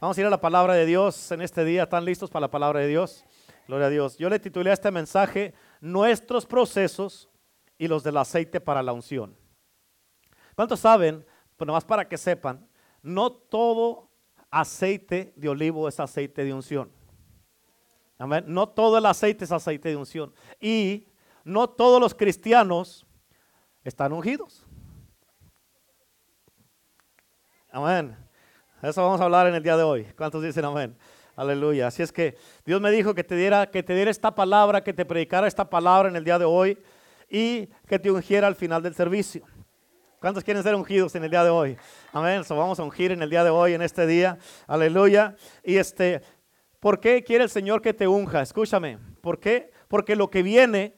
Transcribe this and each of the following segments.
Vamos a ir a la palabra de Dios en este día. ¿Están listos para la palabra de Dios? Gloria a Dios. Yo le titulé a este mensaje Nuestros procesos y los del aceite para la unción. ¿Cuántos saben? Pues nomás para que sepan, no todo aceite de olivo es aceite de unción. Amén. No todo el aceite es aceite de unción. Y no todos los cristianos están ungidos. Amén. Eso vamos a hablar en el día de hoy. ¿Cuántos dicen amén? Aleluya. Así es que Dios me dijo que te diera, que te diera esta palabra, que te predicara esta palabra en el día de hoy y que te ungiera al final del servicio. ¿Cuántos quieren ser ungidos en el día de hoy? Amén. So vamos a ungir en el día de hoy, en este día. Aleluya. Y este, ¿por qué quiere el Señor que te unja? Escúchame. ¿Por qué? Porque lo que viene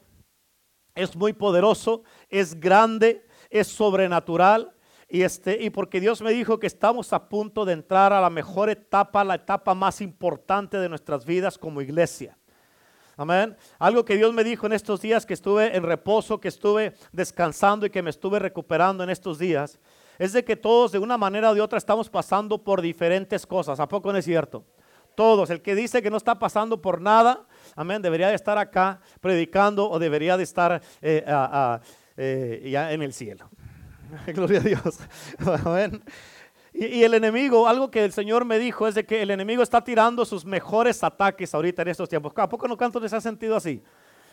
es muy poderoso, es grande, es sobrenatural y, este, y porque Dios me dijo que estamos a punto de entrar a la mejor etapa, la etapa más importante de nuestras vidas como iglesia. Amén. Algo que Dios me dijo en estos días que estuve en reposo, que estuve descansando y que me estuve recuperando en estos días, es de que todos de una manera o de otra estamos pasando por diferentes cosas. ¿A poco no es cierto? Todos. El que dice que no está pasando por nada, amén, debería de estar acá predicando o debería de estar eh, eh, ya en el cielo. Gloria a Dios. Y, el enemigo, algo que el Señor me dijo es de que el enemigo está tirando sus mejores ataques ahorita en estos tiempos. ¿A poco no canto les ha sentido así?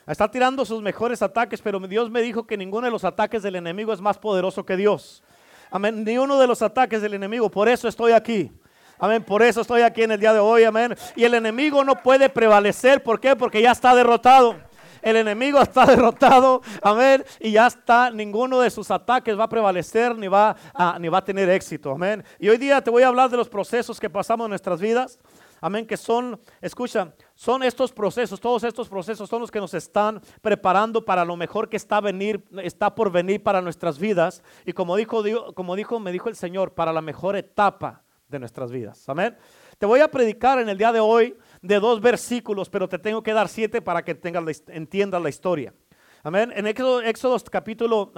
Está tirando sus mejores ataques, pero Dios me dijo que ninguno de los ataques del enemigo es más poderoso que Dios. Amén. Ni uno de los ataques del enemigo. Por eso estoy aquí. Amén. Por eso estoy aquí en el día de hoy. Amén. Y el enemigo no puede prevalecer. ¿Por qué? Porque ya está derrotado. El enemigo está derrotado, amén, y ya está, ninguno de sus ataques va a prevalecer ni va a, ni va a tener éxito, amén. Y hoy día te voy a hablar de los procesos que pasamos en nuestras vidas, amén, que son, escucha, son estos procesos, todos estos procesos son los que nos están preparando para lo mejor que está, venir, está por venir para nuestras vidas. Y como dijo, como dijo, me dijo el Señor, para la mejor etapa de nuestras vidas, amén. Te voy a predicar en el día de hoy de dos versículos, pero te tengo que dar siete para que tengas, entiendas la historia. Amén. En Éxodo, Éxodo capítulo,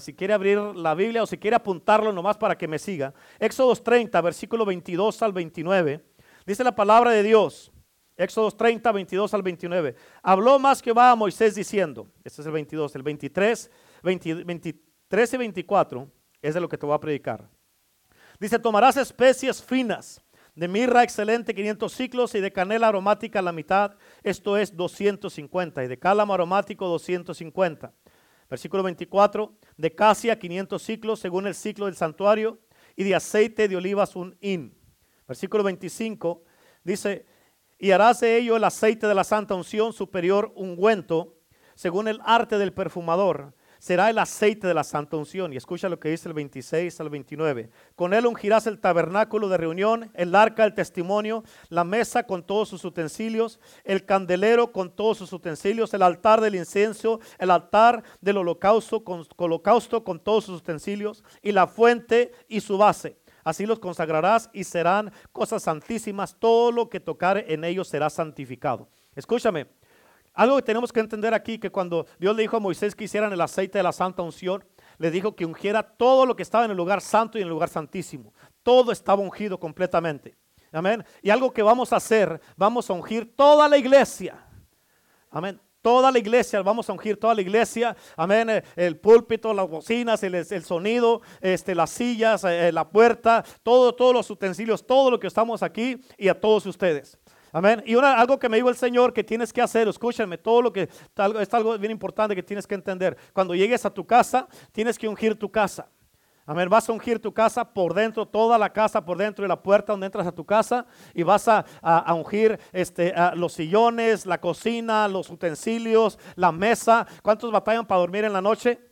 si quiere abrir la Biblia o si quiere apuntarlo nomás para que me siga. Éxodo 30, versículo 22 al 29. Dice la palabra de Dios. Éxodo 30, 22 al 29. Habló más va a Moisés diciendo, este es el 22, el 23, 23 y 24 es de lo que te voy a predicar. Dice, tomarás especies finas de mirra excelente 500 ciclos y de canela aromática la mitad, esto es 250, y de cálamo aromático 250. Versículo 24, de casia 500 ciclos según el ciclo del santuario, y de aceite de olivas un hin. Versículo 25 dice, y harás de ello el aceite de la santa unción superior ungüento, según el arte del perfumador, será el aceite de la santa unción. Y escucha lo que dice el 26 al 29. Con él ungirás el tabernáculo de reunión, el arca del testimonio, la mesa con todos sus utensilios, el candelero con todos sus utensilios, el altar del incienso, el altar del holocausto con, holocausto con todos sus utensilios, y la fuente y su base. Así los consagrarás y serán cosas santísimas. Todo lo que tocare en ellos será santificado. Escúchame, algo que tenemos que entender aquí, que cuando Dios le dijo a Moisés que hicieran el aceite de la santa unción, le dijo que ungiera todo lo que estaba en el lugar santo y en el lugar santísimo. Todo estaba ungido completamente. Amén. Y algo que vamos a hacer, vamos a ungir toda la iglesia. Amén. Toda la iglesia, vamos a ungir toda la iglesia. Amén. Eh, el púlpito, las bocinas, el, el sonido, este, las sillas, eh, la puerta, todo, todos los utensilios, todo lo que estamos aquí y a todos ustedes. Amén. Y una, algo que me dijo el Señor que tienes que hacer, escúchame, todo lo que es algo bien importante que tienes que entender. Cuando llegues a tu casa, tienes que ungir tu casa. Amén. Vas a ungir tu casa por dentro, toda la casa por dentro de la puerta donde entras a tu casa y vas a, ungir este, los sillones, la cocina, los utensilios, la mesa. ¿Cuántos batallan para dormir en la noche?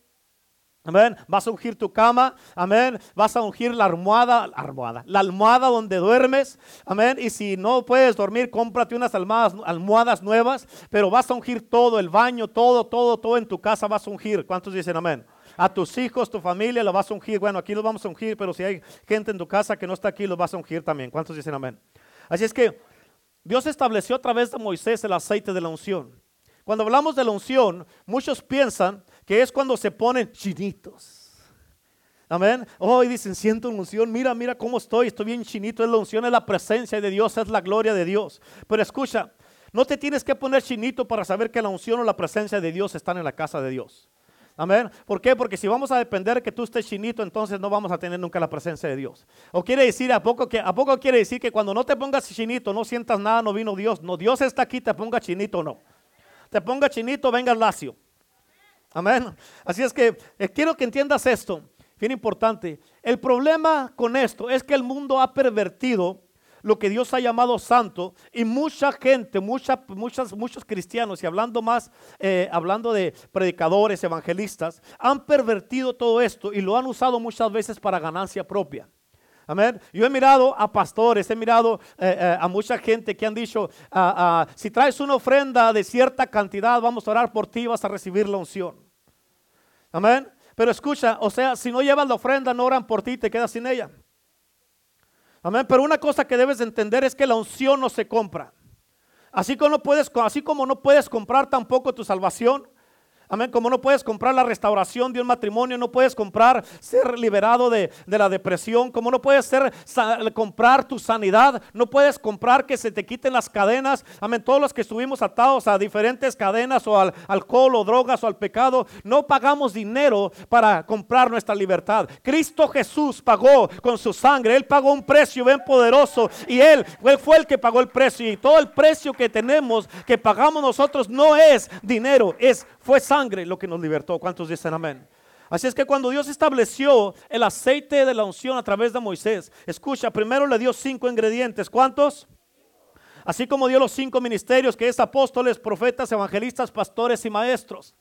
Amén. Vas a ungir tu cama. Amén. Vas a ungir la almohada, la almohada, la almohada donde duermes. Amén. Y si no puedes dormir, cómprate unas almohadas, almohadas nuevas. Pero vas a ungir todo, el baño, todo, todo, todo en tu casa vas a ungir. ¿Cuántos dicen amén? A tus hijos, tu familia, lo vas a ungir. Bueno, aquí los vamos a ungir, pero si hay gente en tu casa que no está aquí, los vas a ungir también. ¿Cuántos dicen amén? Así es que Dios estableció a través de Moisés el aceite de la unción. Cuando hablamos de la unción, muchos piensan que es cuando se ponen chinitos. Amén. Hoy dicen, siento unción. Mira, mira cómo estoy. Estoy bien chinito. Es la unción, es la presencia de Dios, es la gloria de Dios. Pero escucha, no te tienes que poner chinito para saber que la unción o la presencia de Dios están en la casa de Dios. Amén. ¿Por qué? Porque si vamos a depender de que tú estés chinito, entonces no vamos a tener nunca la presencia de Dios. O quiere decir, ¿a poco, que, ¿a poco quiere decir que cuando no te pongas chinito, no sientas nada, no vino Dios? No, Dios está aquí, te ponga chinito o no. Te ponga chinito, venga lacio. Amén. Así es que eh, quiero que entiendas esto bien importante. El problema con esto es que el mundo ha pervertido lo que Dios ha llamado santo y mucha gente, mucha, muchas, muchos cristianos y hablando más, eh, hablando de predicadores, evangelistas, han pervertido todo esto y lo han usado muchas veces para ganancia propia. Amén. Yo he mirado a pastores, he mirado eh, eh, a mucha gente que han dicho, ah, ah, si traes una ofrenda de cierta cantidad, vamos a orar por ti, vas a recibir la unción. Amén. Pero escucha, o sea, si no llevas la ofrenda, no oran por ti, te quedas sin ella. Amén. Pero una cosa que debes entender es que la unción no se compra. Así como no puedes, así como no puedes comprar tampoco tu salvación, Amén. Como no puedes comprar la restauración de un matrimonio, no puedes comprar ser liberado de, la depresión, como no puedes ser, comprar tu sanidad, no puedes comprar que se te quiten las cadenas. Amén. Todos los que estuvimos atados a diferentes cadenas o al alcohol o drogas o al pecado, no pagamos dinero para comprar nuestra libertad. Cristo Jesús pagó con su sangre. Él pagó un precio bien poderoso y él, él fue el que pagó el precio. Y todo el precio que tenemos, que pagamos nosotros, no es dinero, es fue sangre lo que nos libertó. ¿Cuántos dicen amén? Así es que cuando Dios estableció el aceite de la unción a través de Moisés, escucha, primero le dio cinco ingredientes. ¿Cuántos? Así como dio los cinco ministerios que es apóstoles, profetas, evangelistas, pastores y maestros.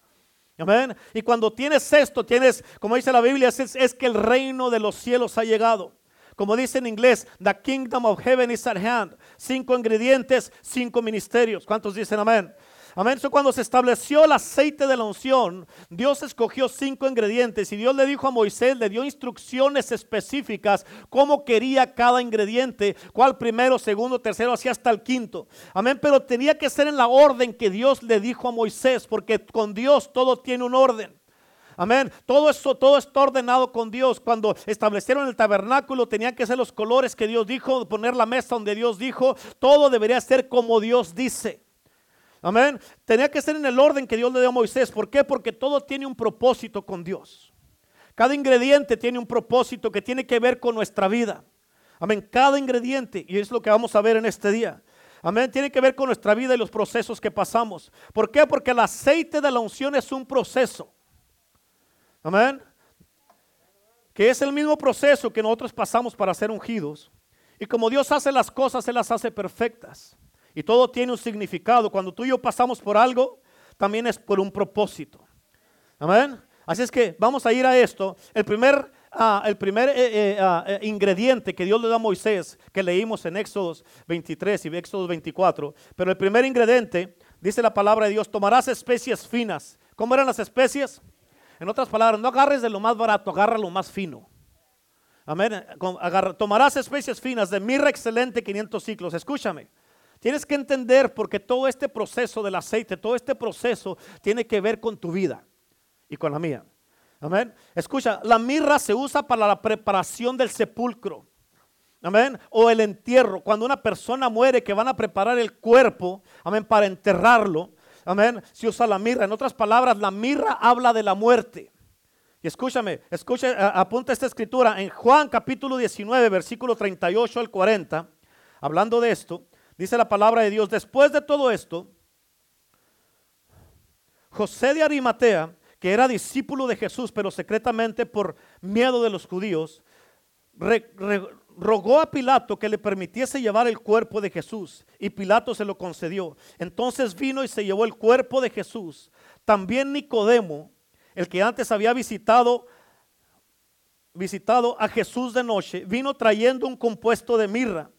Amén. Y cuando tienes esto, tienes, como dice la Biblia, es, es que el reino de los cielos ha llegado. Como dice en inglés, the kingdom of heaven is at hand. Cinco ingredientes, cinco ministerios. ¿Cuántos dicen amén? Amén. Cuando se estableció el aceite de la unción, Dios escogió cinco ingredientes y Dios le dijo a Moisés, le dio instrucciones específicas cómo quería cada ingrediente, cuál primero, segundo, tercero, así hasta el quinto. Amén. Pero tenía que ser en la orden que Dios le dijo a Moisés, porque con Dios todo tiene un orden. Amén. Todo eso, todo está ordenado con Dios. Cuando establecieron el tabernáculo, tenían que ser los colores que Dios dijo, poner la mesa donde Dios dijo. Todo debería ser como Dios dice. Amén. Tenía que ser en el orden que Dios le dio a Moisés. ¿Por qué? Porque todo tiene un propósito con Dios. Cada ingrediente tiene un propósito que tiene que ver con nuestra vida. Amén. Cada ingrediente, y es lo que vamos a ver en este día. Amén. Tiene que ver con nuestra vida y los procesos que pasamos. ¿Por qué? Porque el aceite de la unción es un proceso. Amén. Que es el mismo proceso que nosotros pasamos para ser ungidos. Y como Dios hace las cosas, Él las hace perfectas. Y todo tiene un significado. Cuando tú y yo pasamos por algo, también es por un propósito. Amén. Así es que vamos a ir a esto. El primer, ah, el primer eh, eh, ah, eh, ingrediente que Dios le da a Moisés, que leímos en Éxodos 23 y Éxodos 24, pero el primer ingrediente, dice la palabra de Dios, tomarás especies finas. ¿Cómo eran las especies? En otras palabras, no agarres de lo más barato, agarra lo más fino. Amén. tomarás especies finas de mirra excelente 500 ciclos. Escúchame. Tienes que entender porque todo este proceso del aceite, todo este proceso tiene que ver con tu vida y con la mía. Amén. Escucha, la mirra se usa para la preparación del sepulcro. Amén. O el entierro. Cuando una persona muere, que van a preparar el cuerpo, amén, para enterrarlo. Amén. Se usa la mirra. En otras palabras, la mirra habla de la muerte. Y escúchame, escucha, apunta esta escritura en Juan capítulo 19, versículo 38 al 40. Hablando de esto, Dice la palabra de Dios, después de todo esto, José de Arimatea, que era discípulo de Jesús, pero secretamente por miedo de los judíos, rogó a Pilato que le permitiese llevar el cuerpo de Jesús y Pilato se lo concedió. Entonces vino y se llevó el cuerpo de Jesús. También Nicodemo, el que antes había visitado visitado a Jesús de noche, vino trayendo un compuesto de mirra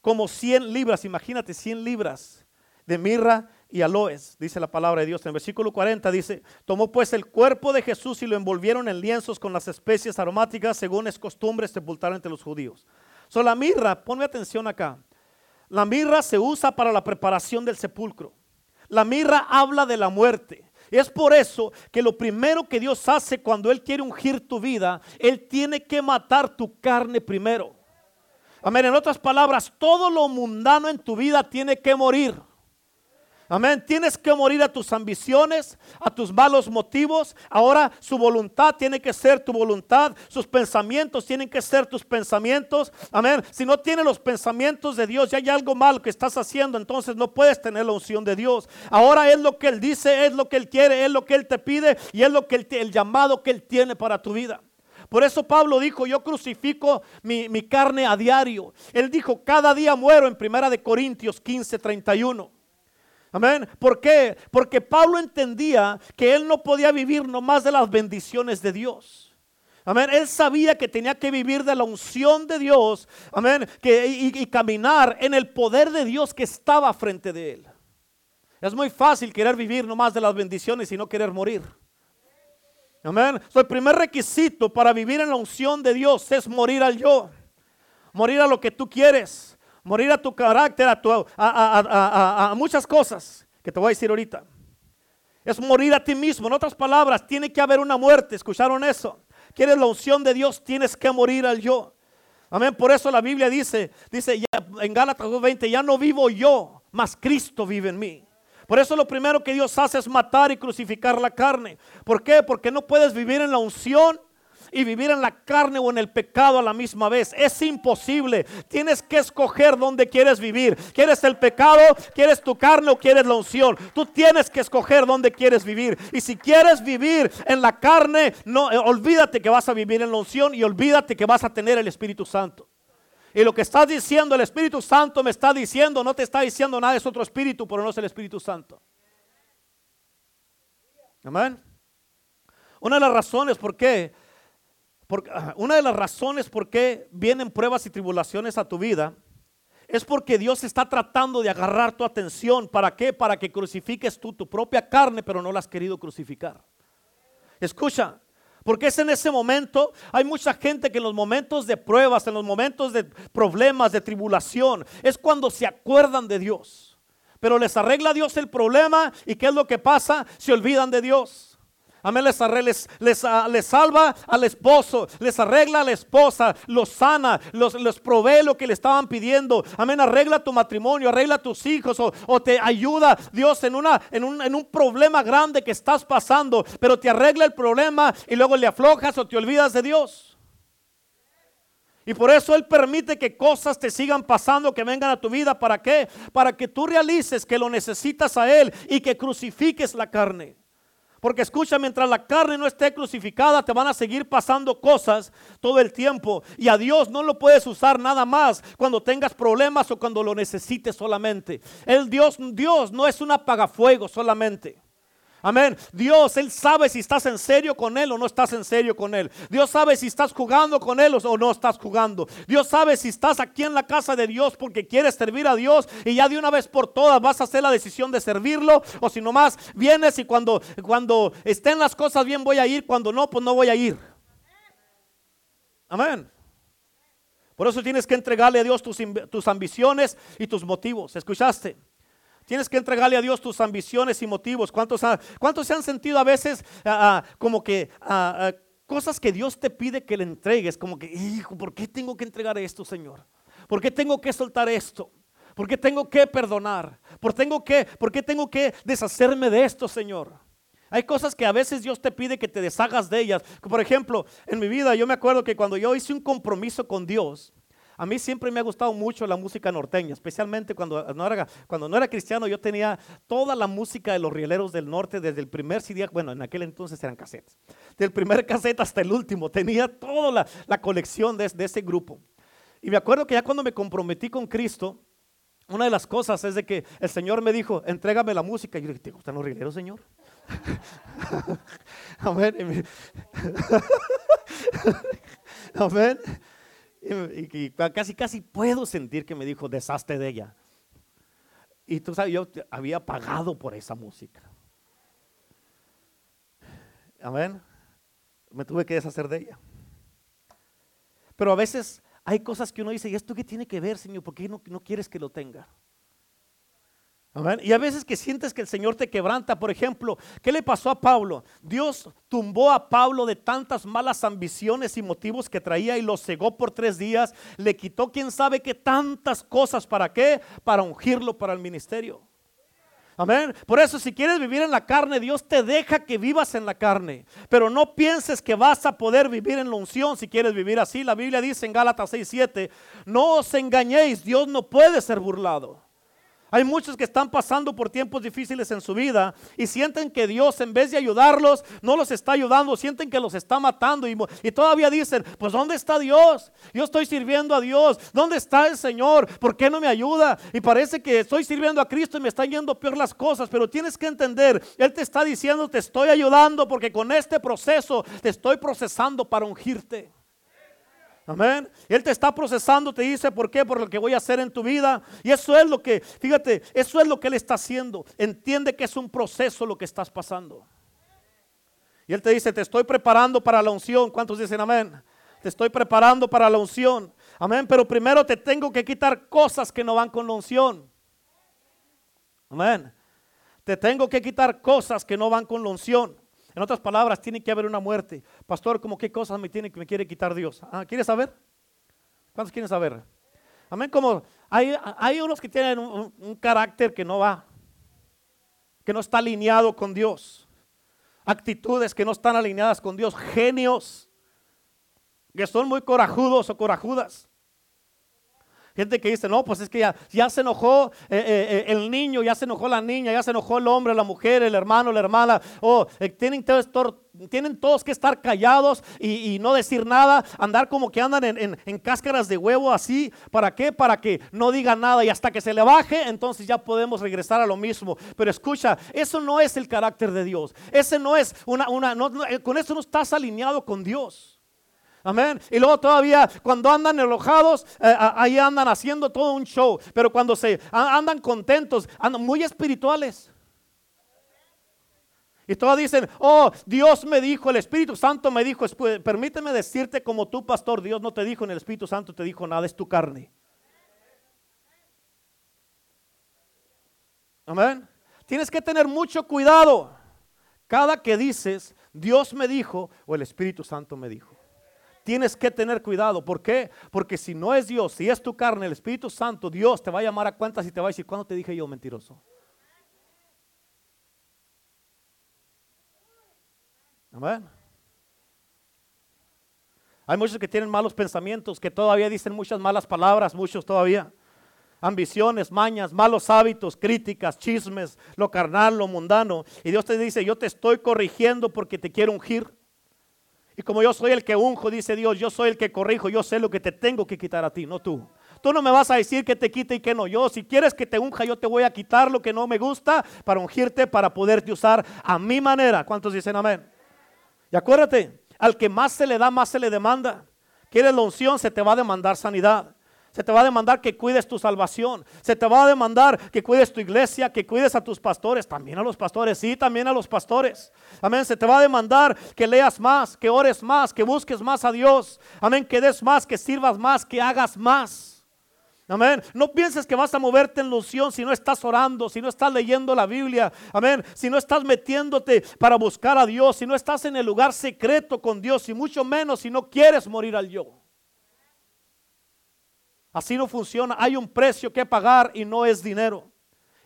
como 100 libras, imagínate 100 libras de mirra y aloes, dice la palabra de Dios. En el versículo 40 dice, tomó pues el cuerpo de Jesús y lo envolvieron en lienzos con las especies aromáticas, según es costumbre sepultar entre los judíos. So, la mirra, ponme atención acá, la mirra se usa para la preparación del sepulcro. La mirra habla de la muerte. Es por eso que lo primero que Dios hace cuando Él quiere ungir tu vida, Él tiene que matar tu carne primero. Amén. En otras palabras, todo lo mundano en tu vida tiene que morir. Amén. Tienes que morir a tus ambiciones, a tus malos motivos. Ahora su voluntad tiene que ser tu voluntad. Sus pensamientos tienen que ser tus pensamientos. Amén. Si no tienes los pensamientos de Dios y hay algo malo que estás haciendo, entonces no puedes tener la unción de Dios. Ahora es lo que Él dice, es lo que Él quiere, es lo que Él te pide y es lo que el llamado que Él tiene para tu vida. Por eso Pablo dijo, yo crucifico mi, mi, carne a diario. Él dijo, cada día muero en primera de Corintios 15, 31. Amén. ¿Por qué? Porque Pablo entendía que él no podía vivir nomás de las bendiciones de Dios. Amén. Él sabía que tenía que vivir de la unción de Dios. Amén. Que, y, caminar en el poder de Dios que estaba frente de él. Es muy fácil querer vivir nomás de las bendiciones y no querer morir. Amén. el primer requisito para vivir en la unción de Dios es morir al yo. Morir a lo que tú quieres morir a tu carácter, a, a, muchas cosas que te voy a decir ahorita. Es morir a ti mismo. En otras palabras, tiene que haber una muerte. ¿Escucharon eso? ¿Quieres la unción de Dios? Tienes que morir al yo. Amén. Por eso la Biblia dice, dice en Gálatas 2.20, ya no vivo yo, mas Cristo vive en mí. Por eso lo primero que Dios hace es matar y crucificar la carne. ¿Por qué? Porque no puedes vivir en la unción y vivir en la carne o en el pecado a la misma vez. Es imposible. Tienes que escoger dónde quieres vivir. ¿Quieres el pecado? ¿Quieres tu carne o quieres la unción? Tú tienes que escoger dónde quieres vivir. Y si quieres vivir en la carne, no eh, olvídate que vas a vivir en la unción y olvídate que vas a tener el Espíritu Santo. Y lo que estás diciendo, el Espíritu Santo me está diciendo, no te está diciendo nada, es otro espíritu, pero no es el Espíritu Santo. Amén. Una de las razones por qué porque, una de las razones por qué vienen pruebas y tribulaciones a tu vida es porque Dios está tratando de agarrar tu atención. ¿Para qué? Para que crucifiques tú tu propia carne, pero no la has querido crucificar. Escucha, porque es en ese momento, hay mucha gente que en los momentos de pruebas, en los momentos de problemas, de tribulación, es cuando se acuerdan de Dios. Pero les arregla Dios el problema y ¿qué es lo que pasa? Se olvidan de Dios. Amén, les, les, les, ah, les, salva al esposo, les arregla a la esposa, los sana, los, les provee lo que le estaban pidiendo. Amén, arregla tu matrimonio, arregla tus hijos o, te ayuda Dios en, una, en, un, en un problema grande que estás pasando, pero te arregla el problema y luego le aflojas o te olvidas de Dios. Y por eso Él permite que cosas te sigan pasando, que vengan a tu vida. ¿Para qué? Para que tú realices que lo necesitas a Él y que crucifiques la carne. Porque escucha, mientras la carne no esté crucificada, te van a seguir pasando cosas todo el tiempo. Y a Dios no lo puedes usar nada más cuando tengas problemas o cuando lo necesites solamente. El Dios, Dios no es un apagafuego solamente. Amén. Dios, Él sabe si estás en serio con Él o no estás en serio con Él. Dios sabe si estás jugando con Él o no estás jugando. Dios sabe si estás aquí en la casa de Dios porque quieres servir a Dios y ya de una vez por todas vas a hacer la decisión de servirlo o si nomás vienes y cuando, cuando estén las cosas bien voy a ir, cuando no, pues no voy a ir. Amén. Por eso tienes que entregarle a Dios tus, tus ambiciones y tus motivos. ¿Escuchaste? Tienes que entregarle a Dios tus ambiciones y motivos. ¿Cuántos, se han sentido a veces ah, ah, como que ah, cosas que Dios te pide que le entregues? Como que, hijo, ¿por qué tengo que entregar esto, Señor? ¿Por qué tengo que soltar esto? ¿Por qué tengo que perdonar? ¿Por, tengo que, ¿Por qué tengo que deshacerme de esto, Señor? Hay cosas que a veces Dios te pide que te deshagas de ellas. Por ejemplo, en mi vida yo me acuerdo que cuando yo hice un compromiso con Dios, a mí siempre me ha gustado mucho la música norteña, especialmente cuando no era, cristiano. Yo tenía toda la música de los rieleros del norte desde el primer CD, bueno, en aquel entonces eran cassettes. Del primer cassette hasta el último, tenía toda la, colección de, ese grupo. Y me acuerdo que ya cuando me comprometí con Cristo, una de las cosas es de que el Señor me dijo, entrégame la música. Y yo dije, ¿te gustan los rieleros, Señor? Amén. Amén. Y, casi, casi puedo sentir que me dijo, deshazte de ella. Y tú sabes, yo había pagado por esa música. Amén. Me tuve que deshacer de ella. Pero a veces hay cosas que uno dice, ¿y esto qué tiene que ver, Señor? ¿Por qué no, no quieres que lo tenga? Y a veces que sientes que el Señor te quebranta, por ejemplo, ¿qué le pasó a Pablo? Dios tumbó a Pablo de tantas malas ambiciones y motivos que traía y lo cegó por tres días. Le quitó quién sabe qué tantas cosas. ¿Para qué? Para ungirlo para el ministerio. Amén. Por eso si quieres vivir en la carne, Dios te deja que vivas en la carne. Pero no pienses que vas a poder vivir en la unción si quieres vivir así. La Biblia dice en Gálatas 6:7, no os engañéis, Dios no puede ser burlado. Hay muchos que están pasando por tiempos difíciles en su vida y sienten que Dios en vez de ayudarlos no los está ayudando, sienten que los está matando y, todavía dicen, pues ¿dónde está Dios? Yo estoy sirviendo a Dios, ¿dónde está el Señor? ¿Por qué no me ayuda? Y parece que estoy sirviendo a Cristo y me están yendo peor las cosas, pero tienes que entender, Él te está diciendo, te estoy ayudando porque con este proceso te estoy procesando para ungirte. Amén. Él te está procesando, te dice por qué, por lo que voy a hacer en tu vida. Y eso es lo que, fíjate, eso es lo que Él está haciendo. Entiende que es un proceso lo que estás pasando. Y Él te dice, te estoy preparando para la unción. ¿Cuántos dicen amén? Te estoy preparando para la unción. Amén. Pero primero te tengo que quitar cosas que no van con la unción. Amén. Te tengo que quitar cosas que no van con la unción. En otras palabras, tiene que haber una muerte. Pastor, ¿cómo qué cosas me tiene me quiere quitar Dios? Ah, ¿Quieres saber? ¿Cuántos quieren saber? Amén. Como hay, hay unos que tienen un, carácter que no va, que no está alineado con Dios. Actitudes que no están alineadas con Dios. Genios que son muy corajudos o corajudas. Gente que dice, no, pues es que ya, se enojó eh, eh, eh, el niño, ya se enojó la niña, ya se enojó el hombre, la mujer, el hermano, la hermana. O tienen, todos, tienen todos que estar callados y, no decir nada, andar como que andan en, cáscaras de huevo así. ¿Para qué? Para que no digan nada y hasta que se le baje, entonces ya podemos regresar a lo mismo. Pero escucha, eso no es el carácter de Dios. Ese no es una, una con eso no estás alineado con Dios. Amén. Y luego todavía cuando andan enojados, eh, ahí andan haciendo todo un show. Pero cuando se andan contentos, andan muy espirituales. Y todos dicen, oh, Dios me dijo, el Espíritu Santo me dijo, permíteme decirte como tú, pastor, Dios no te dijo en el Espíritu Santo, te dijo nada, es tu carne. Amén. Tienes que tener mucho cuidado cada que dices, Dios me dijo o el Espíritu Santo me dijo tienes que tener cuidado. ¿Por qué? Porque si no es Dios, si es tu carne, el Espíritu Santo, Dios te va a llamar a cuentas y te va a decir, ¿cuándo te dije yo mentiroso? Amén. Hay muchos que tienen malos pensamientos, que todavía dicen muchas malas palabras, muchos todavía. Ambiciones, mañas, malos hábitos, críticas, chismes, lo carnal, lo mundano. Y Dios te dice, yo te estoy corrigiendo porque te quiero ungir. Y como yo soy el que unjo, dice Dios, yo soy el que corrijo, yo sé lo que te tengo que quitar a ti, no tú. Tú no me vas a decir que te quite y que no. Yo, si quieres que te unja, yo te voy a quitar lo que no me gusta para ungirte, para poderte usar a mi manera. ¿Cuántos dicen amén? Y acuérdate, al que más se le da, más se le demanda. Quieres la unción, se te va a demandar sanidad. Se te va a demandar que cuides tu salvación. Se te va a demandar que cuides tu iglesia, que cuides a tus pastores. También a los pastores, sí, también a los pastores. Amén. Se te va a demandar que leas más, que ores más, que busques más a Dios. Amén. Que des más, que sirvas más, que hagas más. Amén. No pienses que vas a moverte en ilusión si no estás orando, si no estás leyendo la Biblia. Amén. Si no estás metiéndote para buscar a Dios, si no estás en el lugar secreto con Dios y mucho menos si no quieres morir al yo. Así no funciona. Hay un precio que pagar y no es dinero.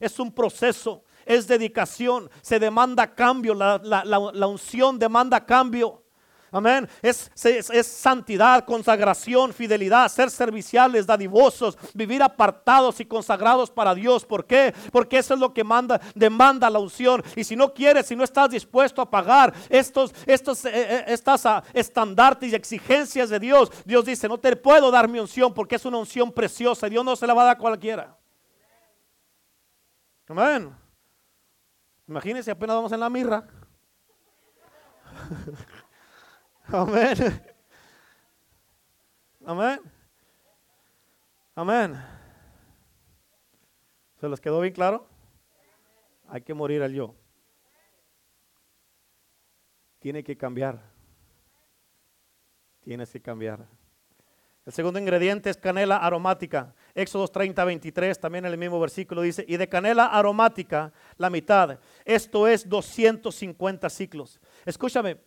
Es un proceso, es dedicación. Se demanda cambio. La, unción demanda cambio. Amén. Es, es, santidad, consagración, fidelidad, ser serviciales, dadivosos, vivir apartados y consagrados para Dios. ¿Por qué? Porque eso es lo que manda, demanda la unción. Y si no quieres, si no estás dispuesto a pagar estos, estos, eh, eh, uh, estandartes y exigencias de Dios, Dios dice, no te puedo dar mi unción porque es una unción preciosa. Dios no se la va a dar a cualquiera. Amén. Imagínense, apenas vamos en la mirra. Amén. Amén. Amén. ¿Se les quedó bien claro? Hay que morir al yo. Tiene que cambiar. Tienes que cambiar. El segundo ingrediente es canela aromática. Éxodo 30, 23, también en el mismo versículo dice, y de canela aromática la mitad, esto es 250 ciclos. Escúchame,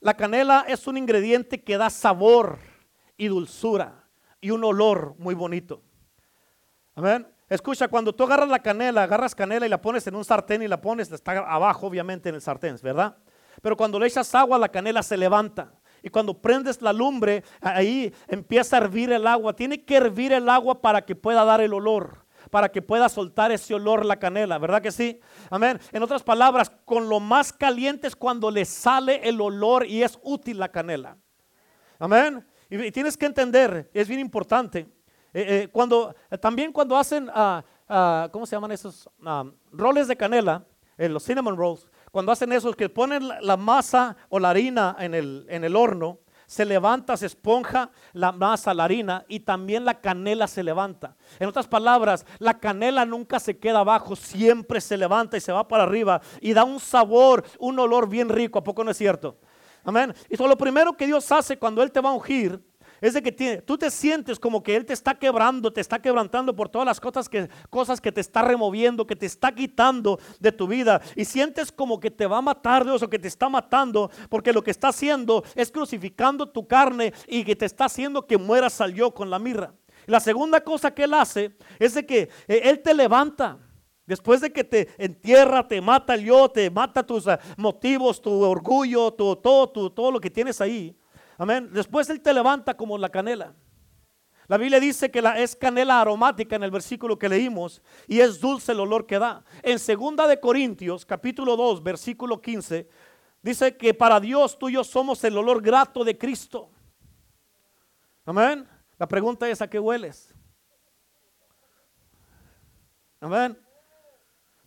la canela es un ingrediente que da sabor y dulzura y un olor muy bonito. Amén. Escucha, cuando tú agarras la canela, agarras canela y la pones en un sartén y la pones, está abajo obviamente en el sartén, ¿verdad? Pero cuando le echas agua, la canela se levanta. Y cuando prendes la lumbre, ahí empieza a hervir el agua. Tiene que hervir el agua para que pueda dar el olor, para que pueda soltar ese olor la canela, ¿verdad que sí? Amén. En otras palabras, con lo más caliente es cuando le sale el olor y es útil la canela. Amén. Y, tienes que entender, es bien importante, eh, eh, cuando, también cuando hacen, uh, ¿cómo se llaman esos? Ah, roles de canela, los cinnamon rolls, cuando hacen eso, que ponen la masa o la harina en el, en el horno, se levanta, se esponja la masa, la harina y también la canela se levanta. En otras palabras, la canela nunca se queda abajo, siempre se levanta y se va para arriba y da un sabor, un olor bien rico. ¿A poco no es cierto? Amén. Y eso lo primero que Dios hace cuando Él te va a ungir es de que tú te sientes como que Él te está quebrando, te está quebrantando por todas las cosas que, cosas que te está removiendo, que te está quitando de tu vida. Y sientes como que te va a matar Dios o que te está matando, porque lo que está haciendo es crucificando tu carne y que te está haciendo que mueras al yo con la mirra. La segunda cosa que Él hace es de que eh, Él te levanta. Después de que te entierra, te mata el yo, te mata tus ah, motivos, tu orgullo, tu, todo, todo lo que tienes ahí. Amén. Después Él te levanta como la canela. La Biblia dice que la, es canela aromática en el versículo que leímos y es dulce el olor que da. En segunda de Corintios, capítulo 2, versículo 15, dice que para Dios tú y yo somos el olor grato de Cristo. Amén. La pregunta es, ¿a qué hueles? Amén.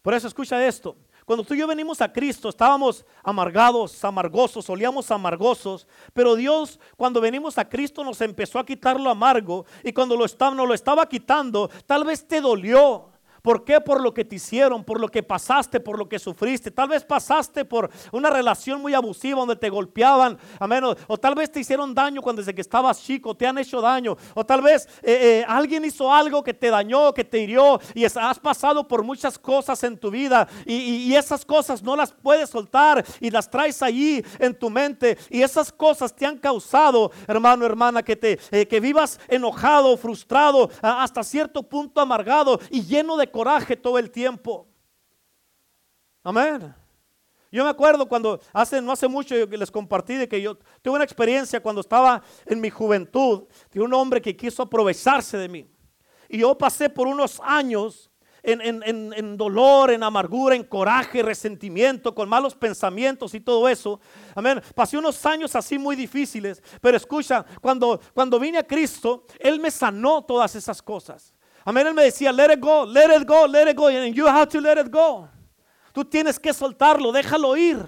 Por eso escucha esto. Cuando tú y yo venimos a Cristo, estábamos amargados, amargosos, olíamos amargosos, pero Dios cuando venimos a Cristo nos empezó a quitar lo amargo y cuando lo estaba, nos lo estaba quitando, tal vez te dolió, ¿Por qué? Por lo que te hicieron, por lo que pasaste, por lo que sufriste. Tal vez pasaste por una relación muy abusiva donde te golpeaban, amén. O, o tal vez te hicieron daño cuando desde que estabas chico, te han hecho daño. O tal vez eh, eh, alguien hizo algo que te dañó, que te hirió y has pasado por muchas cosas en tu vida y, esas cosas no las puedes soltar y las traes allí en tu mente y esas cosas te han causado, hermano, hermana, que te eh, que vivas enojado, frustrado, hasta cierto punto amargado y lleno de coraje todo el tiempo. Amén. Yo me acuerdo cuando hace no hace mucho les compartí de que yo tuve una experiencia cuando estaba en mi juventud de un hombre que quiso aprovecharse de mí. Y yo pasé por unos años en, en, dolor, en amargura, en coraje, resentimiento, con malos pensamientos y todo eso. Amén. Pasé unos años así muy difíciles. Pero escucha, cuando, cuando vine a Cristo, Él me sanó todas esas cosas. Amén. Él me decía, let it go, let it go, let it go. And you have to let it go. Tú tienes que soltarlo, déjalo ir.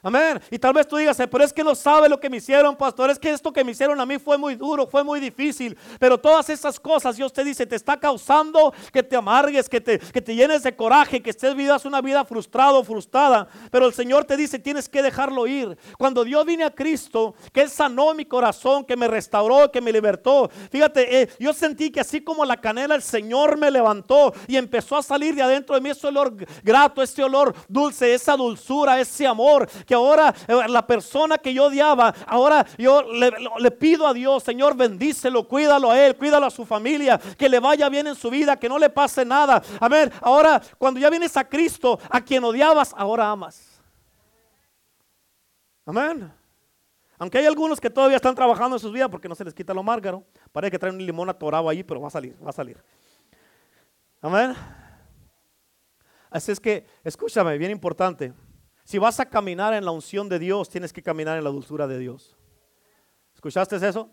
Amén. Y tal vez tú digas, pero es que no sabe lo que me hicieron, pastor. Es que esto que me hicieron a mí fue muy duro, fue muy difícil. Pero todas esas cosas, Dios te dice, te está causando que te amargues, que te, que te llenes de coraje, que estés vivas una vida frustrada o frustrada. Pero el Señor te dice, tienes que dejarlo ir. Cuando Dios vine a Cristo, que Él sanó mi corazón, que me restauró, que me libertó. Fíjate, eh, yo sentí que así como la canela, el Señor me levantó y empezó a salir de adentro de mí ese olor grato, ese olor dulce, esa dulzura, ese amor que ahora eh, la persona que yo odiaba, ahora yo le, pido a Dios, Señor, bendícelo, cuídalo a él, cuídalo a su familia, que le vaya bien en su vida, que no le pase nada. Amén. Ahora, cuando ya vienes a Cristo, a quien odiabas, ahora amas. Amén. Aunque hay algunos que todavía están trabajando en sus vidas porque no se les quita lo márgaro. Parece que traen un limón atorado ahí, pero va a salir, va a salir. Amén. Así es que, escúchame, bien importante. Si vas a caminar en la unción de Dios, tienes que caminar en la dulzura de Dios. ¿Escuchaste eso?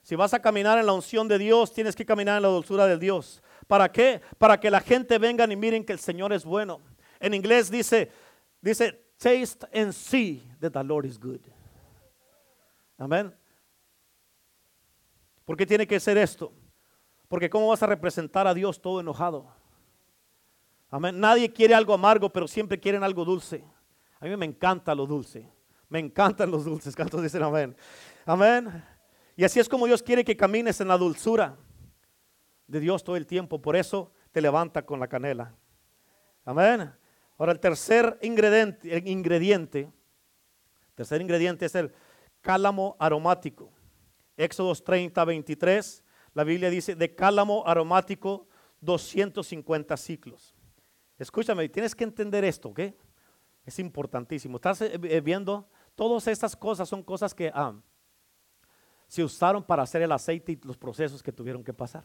Si vas a caminar en la unción de Dios, tienes que caminar en la dulzura de Dios. ¿Para qué? Para que la gente venga y miren que el Señor es bueno. En inglés dice, dice, taste and see that the Lord is good. Amén. ¿Por qué tiene que ser esto? Porque ¿cómo vas a representar a Dios todo enojado? Amén. Nadie quiere algo amargo, pero siempre quieren algo dulce. A mí me encanta lo dulce. Me encantan los dulces. ¿Cuántos dicen amén? Amén. Y así es como Dios quiere que camines en la dulzura de Dios todo el tiempo. Por eso te levanta con la canela. Amén. Ahora el tercer ingrediente, el ingrediente, tercer ingrediente es el cálamo aromático. Éxodos 30, 23, la Biblia dice, de cálamo aromático 250 ciclos. Escúchame, tienes que entender esto, ¿ok? Es importantísimo. Estás eh, eh, viendo, todas estas cosas son cosas que ah, se usaron para hacer el aceite y los procesos que tuvieron que pasar.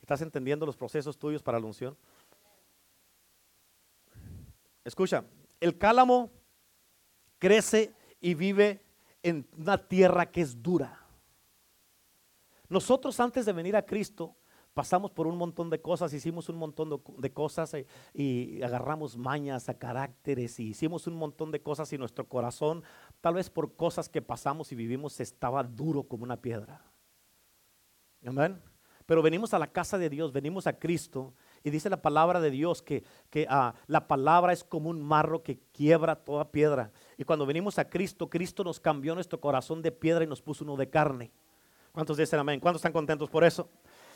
¿Estás entendiendo los procesos tuyos para la unción? Escucha, el cálamo crece y vive en una tierra que es dura. Nosotros antes de venir a Cristo pasamos por un montón de cosas, hicimos un montón de, cosas eh, y, agarramos mañas a caracteres y hicimos un montón de cosas y nuestro corazón, tal vez por cosas que pasamos y vivimos, estaba duro como una piedra. Amén. Pero venimos a la casa de Dios, venimos a Cristo y dice la palabra de Dios que, que ah, la palabra es como un marro que quiebra toda piedra. Y cuando venimos a Cristo, Cristo nos cambió nuestro corazón de piedra y nos puso uno de carne. ¿Cuántos dicen amén? ¿Cuántos están contentos por eso?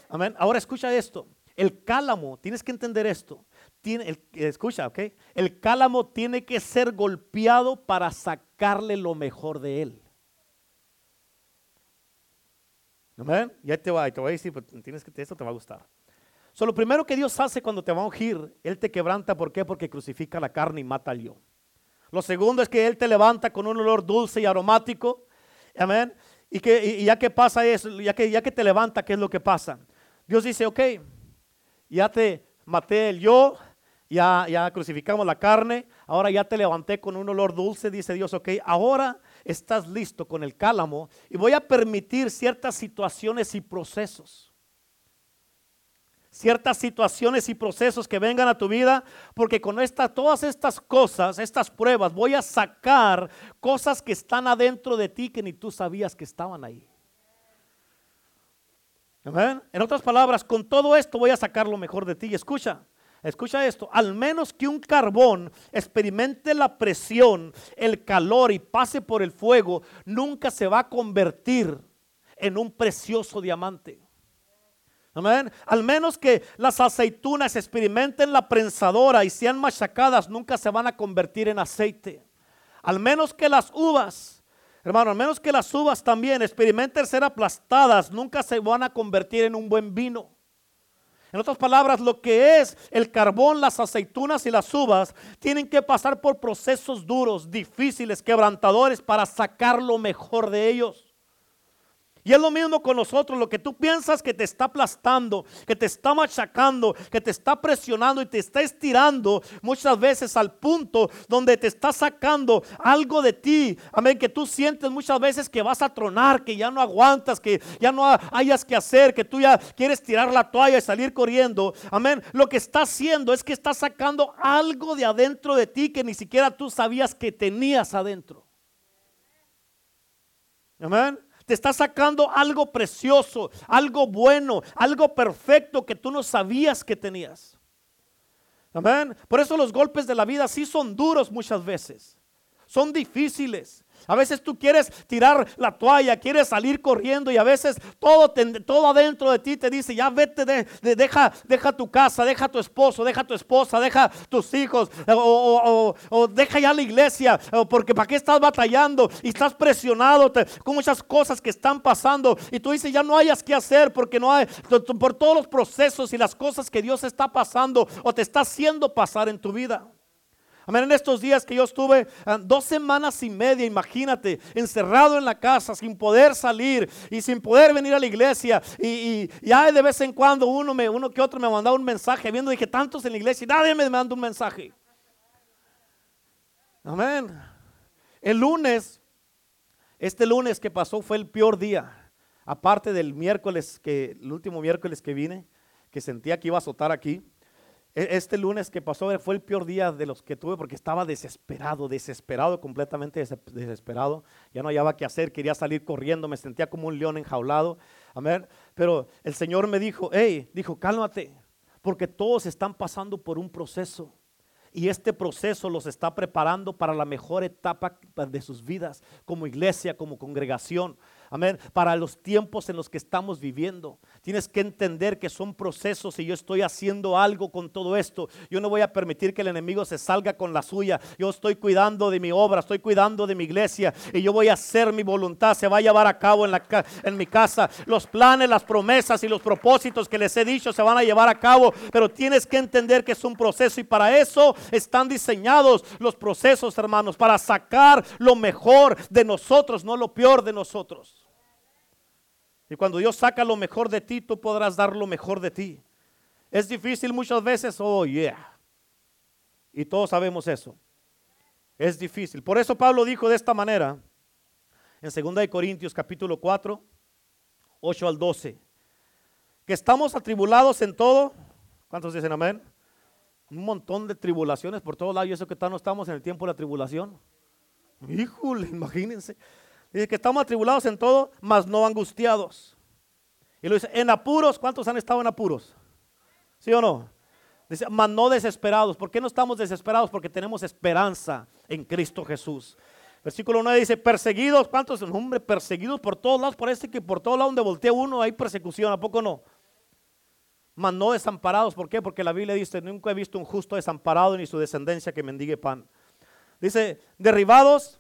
Amén. Ahora escucha esto. El cálamo, tienes que entender esto. Escucha, ¿ok? El cálamo tiene que ser golpeado para sacarle lo mejor de él. Amén. Ya te voy, te voy a decir, pues, tienes que, esto te va a gustar. So, lo primero que Dios hace cuando te va a ungir, Él te quebranta. ¿Por qué? Porque crucifica la carne y mata al yo. Lo segundo es que Él te levanta con un olor dulce y aromático. Amén. Y, que, ya que pasa eso, ya que, ya que te levanta, ¿qué es lo que pasa? Dios dice, ok, ya te maté el yo, ya, ya crucificamos la carne, ahora ya te levanté con un olor dulce, dice Dios, ok, ahora estás listo con el cálamo y voy a permitir ciertas situaciones y procesos. Ciertas situaciones y procesos que vengan a tu vida, porque con esta, todas estas cosas, estas pruebas, voy a sacar cosas que están adentro de ti que ni tú sabías que estaban ahí. En otras palabras, con todo esto voy a sacar lo mejor de ti. Escucha, escucha esto. Al menos que un carbón experimente la presión, el calor y pase por el fuego, nunca se va a convertir en un precioso diamante. Amén. Al menos que las aceitunas experimenten la prensadora y sean machacadas, nunca se van a convertir en aceite. Al menos que las uvas Hermano, al menos que las uvas también experimenten ser aplastadas, nunca se van a convertir en un buen vino. En otras palabras, lo que es el carbón, las aceitunas y las uvas tienen que pasar por procesos duros, difíciles, quebrantadores para sacar lo mejor de ellos. Y es lo mismo con nosotros, lo que tú piensas que te está aplastando, que te está machacando, que te está presionando y te está estirando muchas veces al punto donde te está sacando algo de ti. Amén, que tú sientes muchas veces que vas a tronar, que ya no aguantas, que ya no hayas que hacer, que tú ya quieres tirar la toalla y salir corriendo. Amén, lo que está haciendo es que está sacando algo de adentro de ti que ni siquiera tú sabías que tenías adentro. Amén. Te está sacando algo precioso, algo bueno, algo perfecto que tú no sabías que tenías. Amén. Por eso los golpes de la vida sí son duros muchas veces. Son difíciles. A veces tú quieres tirar la toalla, quieres salir corriendo y a veces todo, todo adentro de ti te dice, ya vete, de, deja, deja tu casa, deja tu esposo, deja tu esposa, deja tus hijos o, deja ya la iglesia, porque para qué estás batallando y estás presionado con muchas cosas que están pasando y tú dices, ya no hayas que hacer porque no hay, por todos los procesos y las cosas que Dios está pasando o te está haciendo pasar en tu vida. Amén, en estos días que yo estuve ah, dos semanas y media, imagínate, encerrado en la casa, sin poder salir y sin poder venir a la iglesia. Y, y, de vez en cuando uno, me, uno que otro me mandaba un mensaje, viendo dije tantos en la iglesia y nadie me manda un mensaje. Amén. El lunes, este lunes que pasó fue el peor día. Aparte del miércoles, que, el último miércoles que vine, que sentía que iba a azotar aquí. E, este lunes que pasó fue el peor día de los que tuve porque estaba desesperado, desesperado, completamente desesperado. Ya no hallaba qué hacer, quería salir corriendo, me sentía como un león enjaulado. Amén. Pero el Señor me dijo, hey, dijo, cálmate, porque todos están pasando por un proceso. Y este proceso los está preparando para la mejor etapa de sus vidas, como iglesia, como congregación. Amén. Para los tiempos en los que estamos viviendo. Tienes que entender que son procesos y yo estoy haciendo algo con todo esto. Yo no voy a permitir que el enemigo se salga con la suya. Yo estoy cuidando de mi obra, estoy cuidando de mi iglesia y yo voy a hacer mi voluntad. Se va a llevar a cabo en, la, en mi casa. Los planes, las promesas y los propósitos que les he dicho se van a llevar a cabo. Pero tienes que entender que es un proceso y para eso están diseñados los procesos, hermanos, para sacar lo mejor de nosotros, no lo peor de nosotros. Y cuando Dios saca lo mejor de ti, tú podrás dar lo mejor de ti. Es difícil muchas veces, oh yeah. Y todos sabemos eso. Es difícil. Por eso Pablo dijo de esta manera en 2 Corintios capítulo 4, 8 al 12, que estamos atribulados en todo. ¿Cuántos dicen amén? Un montón de tribulaciones por todos lados. Y eso que no estamos en el tiempo de la tribulación. Híjole, imagínense. Dice que estamos atribulados en todo, mas no angustiados. Y lo dice, en apuros, ¿cuántos han estado en apuros? ¿Sí o no? Dice, mas no desesperados. ¿Por qué no estamos desesperados? Porque tenemos esperanza en Cristo Jesús. Versículo 9 dice, perseguidos, ¿cuántos? Hombre, perseguidos por todos lados. Parece que por todos lados donde voltea uno hay persecución, ¿a poco no? Mas no desamparados, ¿por qué? Porque la Biblia dice, nunca he visto un justo desamparado ni su descendencia que mendigue pan. Dice, derribados,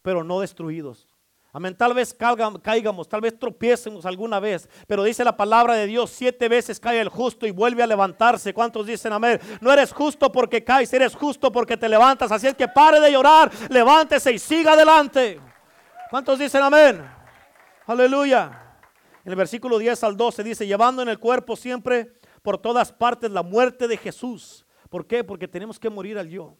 pero no destruidos. Amén. Tal vez caigamos, tal vez tropiecemos alguna vez, pero dice la palabra de Dios, siete veces cae el justo y vuelve a levantarse. ¿Cuántos dicen amén? No eres justo porque caes, eres justo porque te levantas. Así es que pare de llorar, levántese y siga adelante. ¿Cuántos dicen amén? Aleluya. En el versículo 10 al 12 dice, llevando en el cuerpo siempre por todas partes la muerte de Jesús. ¿Por qué? Porque tenemos que morir al yo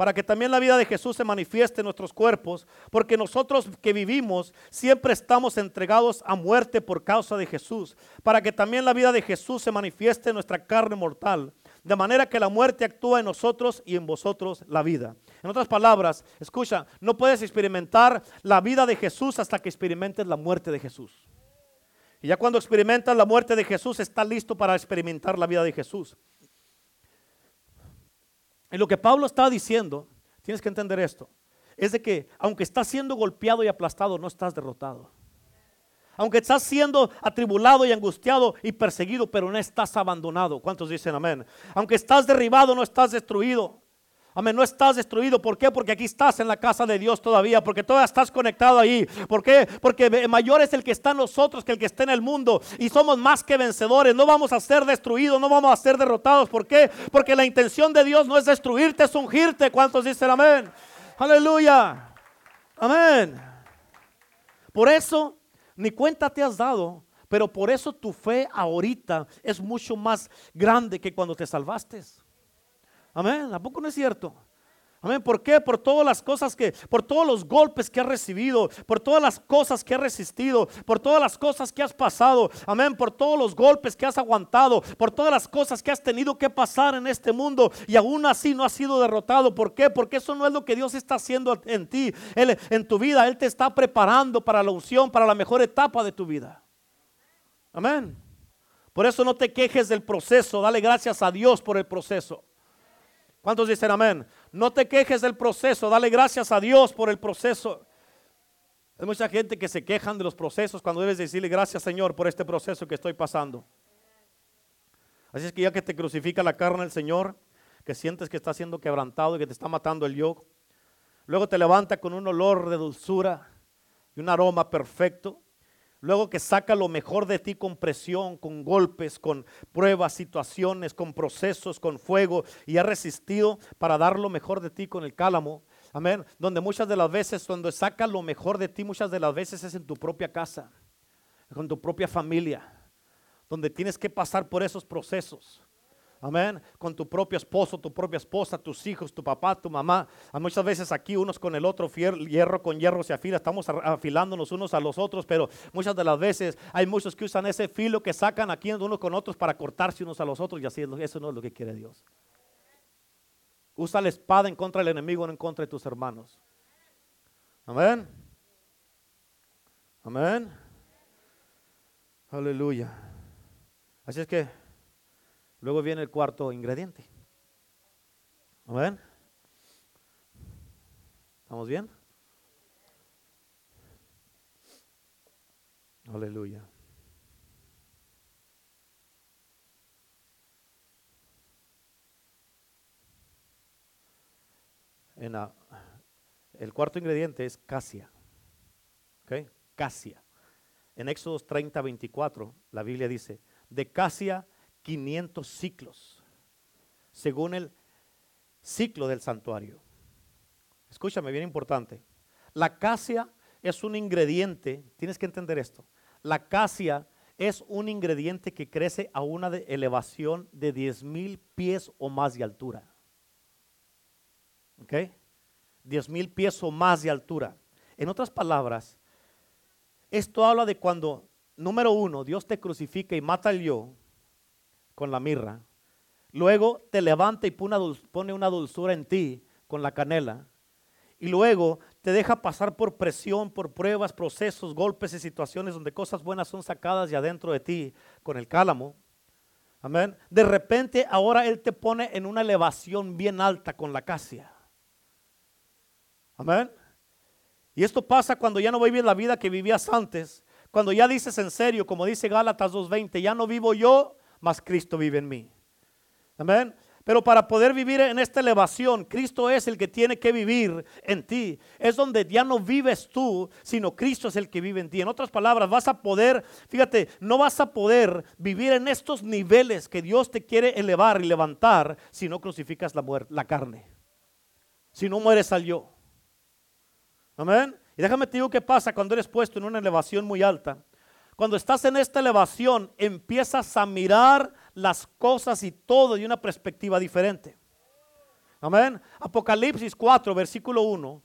para que también la vida de Jesús se manifieste en nuestros cuerpos, porque nosotros que vivimos siempre estamos entregados a muerte por causa de Jesús, para que también la vida de Jesús se manifieste en nuestra carne mortal, de manera que la muerte actúa en nosotros y en vosotros la vida. En otras palabras, escucha, no puedes experimentar la vida de Jesús hasta que experimentes la muerte de Jesús. Y ya cuando experimentas la muerte de Jesús, está listo para experimentar la vida de Jesús. Y lo que Pablo está diciendo, tienes que entender esto, es de que aunque estás siendo golpeado y aplastado, no estás derrotado. Aunque estás siendo atribulado y angustiado y perseguido, pero no estás abandonado. ¿Cuántos dicen amén? Aunque estás derribado, no estás destruido. Amén, no estás destruido. ¿Por qué? Porque aquí estás en la casa de Dios todavía, porque todavía estás conectado ahí. ¿Por qué? Porque mayor es el que está en nosotros que el que está en el mundo. Y somos más que vencedores. No vamos a ser destruidos, no vamos a ser derrotados. ¿Por qué? Porque la intención de Dios no es destruirte, es ungirte. ¿Cuántos dicen amén? Aleluya. Amén. Por eso, ni cuenta te has dado. Pero por eso tu fe ahorita es mucho más grande que cuando te salvaste. Amén. ¿A poco no es cierto? Amén. ¿Por qué? Por todas las cosas que, por todos los golpes que has recibido, por todas las cosas que has resistido, por todas las cosas que has pasado. Amén. Por todos los golpes que has aguantado, por todas las cosas que has tenido que pasar en este mundo y aún así no has sido derrotado. ¿Por qué? Porque eso no es lo que Dios está haciendo en ti, en tu vida. Él te está preparando para la unción, para la mejor etapa de tu vida. Amén. Por eso no te quejes del proceso. Dale gracias a Dios por el proceso. ¿Cuántos dicen amén? No te quejes del proceso, dale gracias a Dios por el proceso. Hay mucha gente que se quejan de los procesos cuando debes decirle gracias Señor por este proceso que estoy pasando. Así es que ya que te crucifica la carne el Señor, que sientes que está siendo quebrantado y que te está matando el yo, luego te levanta con un olor de dulzura y un aroma perfecto. Luego que saca lo mejor de ti con presión, con golpes, con pruebas, situaciones, con procesos, con fuego, y ha resistido para dar lo mejor de ti con el cálamo. Amén. Donde muchas de las veces, cuando saca lo mejor de ti, muchas de las veces es en tu propia casa, con tu propia familia, donde tienes que pasar por esos procesos. Amén. Con tu propio esposo, tu propia esposa, tus hijos, tu papá, tu mamá. Muchas veces aquí unos con el otro, hierro con hierro se afila. Estamos afilándonos unos a los otros, pero muchas de las veces hay muchos que usan ese filo que sacan aquí unos con otros para cortarse unos a los otros y así eso no es lo que quiere Dios. Usa la espada en contra del enemigo, no en contra de tus hermanos. Amén. Amén. Aleluya. Así es que Luego viene el cuarto ingrediente. ¿Amén? ¿Estamos bien? Aleluya. En el cuarto ingrediente es casia. ¿Ok? Casia. En Éxodo 30, 24, la Biblia dice, de casia 500 ciclos, según el ciclo del santuario. Escúchame, bien importante. La casia es un ingrediente, tienes que entender esto. La casia es un ingrediente que crece a una elevación de 10 mil pies o más de altura. ¿Ok? 10 mil pies o más de altura. En otras palabras, esto habla de cuando, número uno, Dios te crucifica y mata al yo con la mirra. Luego te levanta y pone una dulzura en ti con la canela. Y luego te deja pasar por presión, por pruebas, procesos, golpes y situaciones donde cosas buenas son sacadas de adentro de ti con el cálamo. Amén. De repente ahora Él te pone en una elevación bien alta con la casia. Amén. Y esto pasa cuando ya no vives la vida que vivías antes. Cuando ya dices en serio, como dice Gálatas 2.20, ya no vivo yo, mas Cristo vive en mí. Amén. Pero para poder vivir en esta elevación, Cristo es el que tiene que vivir en ti. Es donde ya no vives tú, sino Cristo es el que vive en ti. En otras palabras, vas a poder, fíjate, no vas a poder vivir en estos niveles que Dios te quiere elevar y levantar si no crucificas la, la carne. Si no mueres al yo. Amén. Y déjame te digo qué pasa cuando eres puesto en una elevación muy alta. Cuando estás en esta elevación, empiezas a mirar las cosas y todo de una perspectiva diferente. Amén. Apocalipsis 4, versículo 1.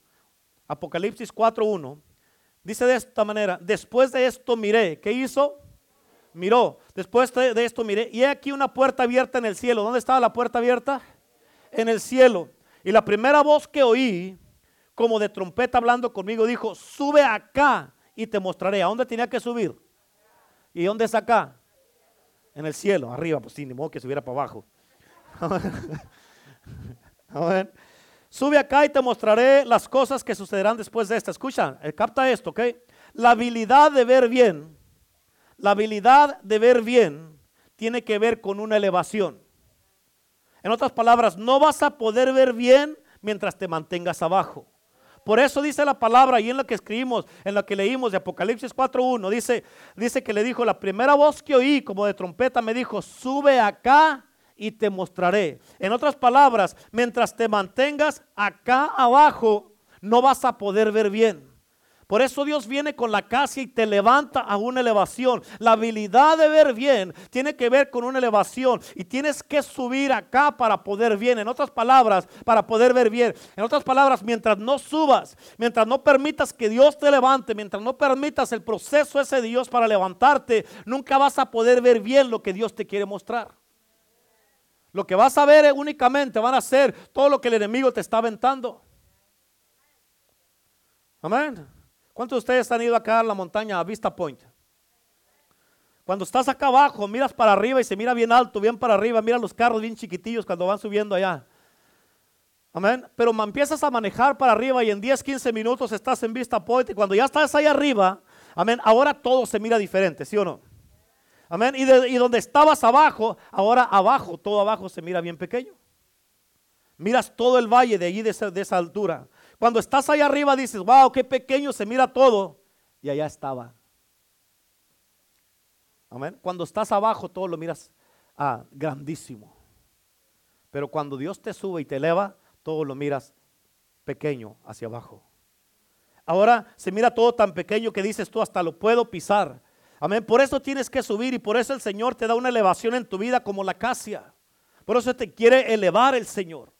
Apocalipsis 4, 1. Dice de esta manera, después de esto miré. ¿Qué hizo? Miró. Después de esto miré. Y he aquí una puerta abierta en el cielo. ¿Dónde estaba la puerta abierta? En el cielo. Y la primera voz que oí, como de trompeta hablando conmigo, dijo, sube acá y te mostraré. ¿A dónde tenía que subir? ¿Y dónde es acá? En el cielo, arriba, pues sí, ni modo que subiera para abajo. Sube acá y te mostraré las cosas que sucederán después de esta. Escucha, eh, capta esto, ¿ok? La habilidad de ver bien, la habilidad de ver bien tiene que ver con una elevación. En otras palabras, no vas a poder ver bien mientras te mantengas abajo. Por eso dice la palabra y en lo que escribimos, en lo que leímos de Apocalipsis 4.1, dice, dice que le dijo, la primera voz que oí como de trompeta me dijo, sube acá y te mostraré. En otras palabras, mientras te mantengas acá abajo, no vas a poder ver bien. Por eso Dios viene con la casa y te levanta a una elevación. La habilidad de ver bien tiene que ver con una elevación y tienes que subir acá para poder bien. En otras palabras, para poder ver bien. En otras palabras, mientras no subas, mientras no permitas que Dios te levante, mientras no permitas el proceso ese de Dios para levantarte, nunca vas a poder ver bien lo que Dios te quiere mostrar. Lo que vas a ver únicamente van a ser todo lo que el enemigo te está aventando. Amén. ¿Cuántos de ustedes han ido acá a la montaña a Vista Point? Cuando estás acá abajo, miras para arriba y se mira bien alto, bien para arriba, mira los carros bien chiquitillos cuando van subiendo allá. Amén. Pero empiezas a manejar para arriba y en 10, 15 minutos estás en Vista Point y cuando ya estás ahí arriba, amén, ahora todo se mira diferente, ¿sí o no? Amén. Y, donde estabas abajo, ahora abajo, todo abajo se mira bien pequeño. Miras todo el valle de allí, de esa altura. Cuando estás ahí arriba dices, wow, qué pequeño se mira todo. Y allá estaba. Amén. Cuando estás abajo todo lo miras ah, grandísimo. Pero cuando Dios te sube y te eleva, todo lo miras pequeño hacia abajo. Ahora se mira todo tan pequeño que dices tú hasta lo puedo pisar. Amén. Por eso tienes que subir y por eso el Señor te da una elevación en tu vida como la acacia. Por eso te quiere elevar el Señor.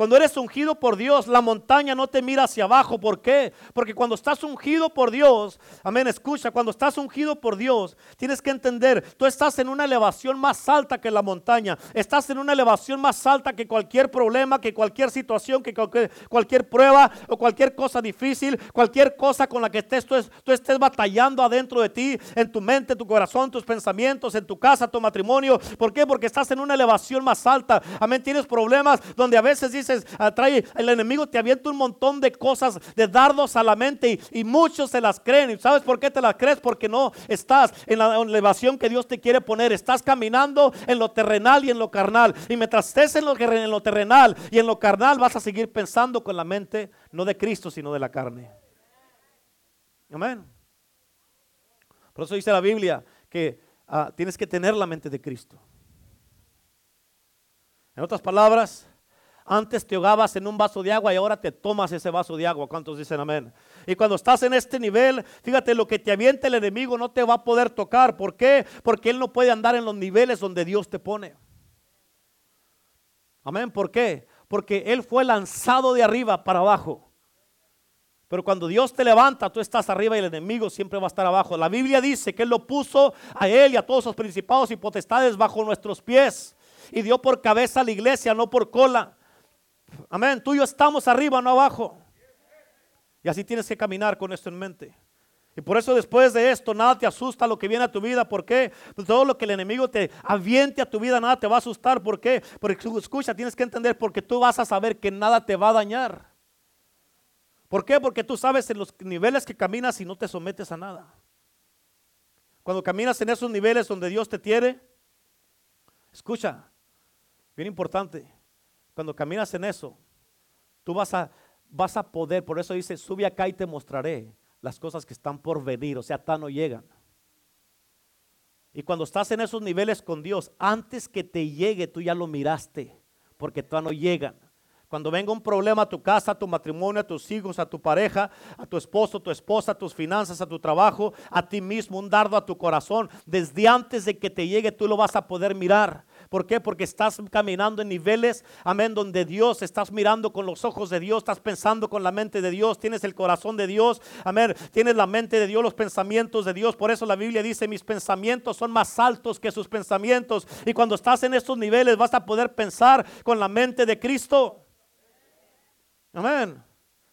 Cuando eres ungido por Dios, la montaña no te mira hacia abajo. ¿Por qué? Porque cuando estás ungido por Dios, amén, escucha, cuando estás ungido por Dios, tienes que entender, tú estás en una elevación más alta que la montaña. Estás en una elevación más alta que cualquier problema, que cualquier situación, que cualquier, prueba o cualquier cosa difícil, cualquier cosa con la que estés, tú, tú estés batallando adentro de ti, en tu mente, tu corazón, tus pensamientos, en tu casa, tu matrimonio. ¿Por qué? Porque estás en una elevación más alta. Amén, tienes problemas donde a veces dices, veces trae, el enemigo te avienta un montón de cosas, de dardos a la mente y, muchos se las creen. ¿Y sabes por qué te las crees? Porque no estás en la elevación que Dios te quiere poner. Estás caminando en lo terrenal y en lo carnal. Y mientras estés en lo, en lo terrenal y en lo carnal, vas a seguir pensando con la mente, no de Cristo, sino de la carne. Amén. Por eso dice la Biblia que ah, tienes que tener la mente de Cristo. En otras palabras, antes te ahogabas en un vaso de agua y ahora te tomas ese vaso de agua. ¿Cuántos dicen amén? Y cuando estás en este nivel, fíjate, lo que te avienta el enemigo no te va a poder tocar. ¿Por qué? Porque él no puede andar en los niveles donde Dios te pone. Amén. ¿Por qué? Porque él fue lanzado de arriba para abajo. Pero cuando Dios te levanta, tú estás arriba y el enemigo siempre va a estar abajo. La Biblia dice que Él lo puso a Él y a todos sus principados y potestades bajo nuestros pies. Y dio por cabeza a la iglesia, no por cola. Amén. Tú y yo estamos arriba, no abajo. Y así tienes que caminar con esto en mente. Y por eso después de esto nada te asusta lo que viene a tu vida. ¿Por qué? Pues todo lo que el enemigo te aviente a tu vida, nada te va a asustar. ¿Por qué? Porque escucha, tienes que entender porque tú vas a saber que nada te va a dañar. ¿Por qué? Porque tú sabes en los niveles que caminas y no te sometes a nada. Cuando caminas en esos niveles donde Dios te tiene, escucha, bien importante, cuando caminas en eso, tú vas a, vas a poder, por eso dice, sube acá y te mostraré las cosas que están por venir, o sea, tan no llegan. Y cuando estás en esos niveles con Dios, antes que te llegue, tú ya lo miraste, porque todavía no llegan. Cuando venga un problema a tu casa, a tu matrimonio, a tus hijos, a tu pareja, a tu esposo, a tu esposa, a tus finanzas, a tu trabajo, a ti mismo, un dardo a tu corazón, desde antes de que te llegue tú lo vas a poder mirar. ¿Por qué? Porque estás caminando en niveles, amén, donde Dios, estás mirando con los ojos de Dios, estás pensando con la mente de Dios, tienes el corazón de Dios, amén, tienes la mente de Dios, los pensamientos de Dios. Por eso la Biblia dice, mis pensamientos son más altos que sus pensamientos. Y cuando estás en estos niveles vas a poder pensar con la mente de Cristo. Amén.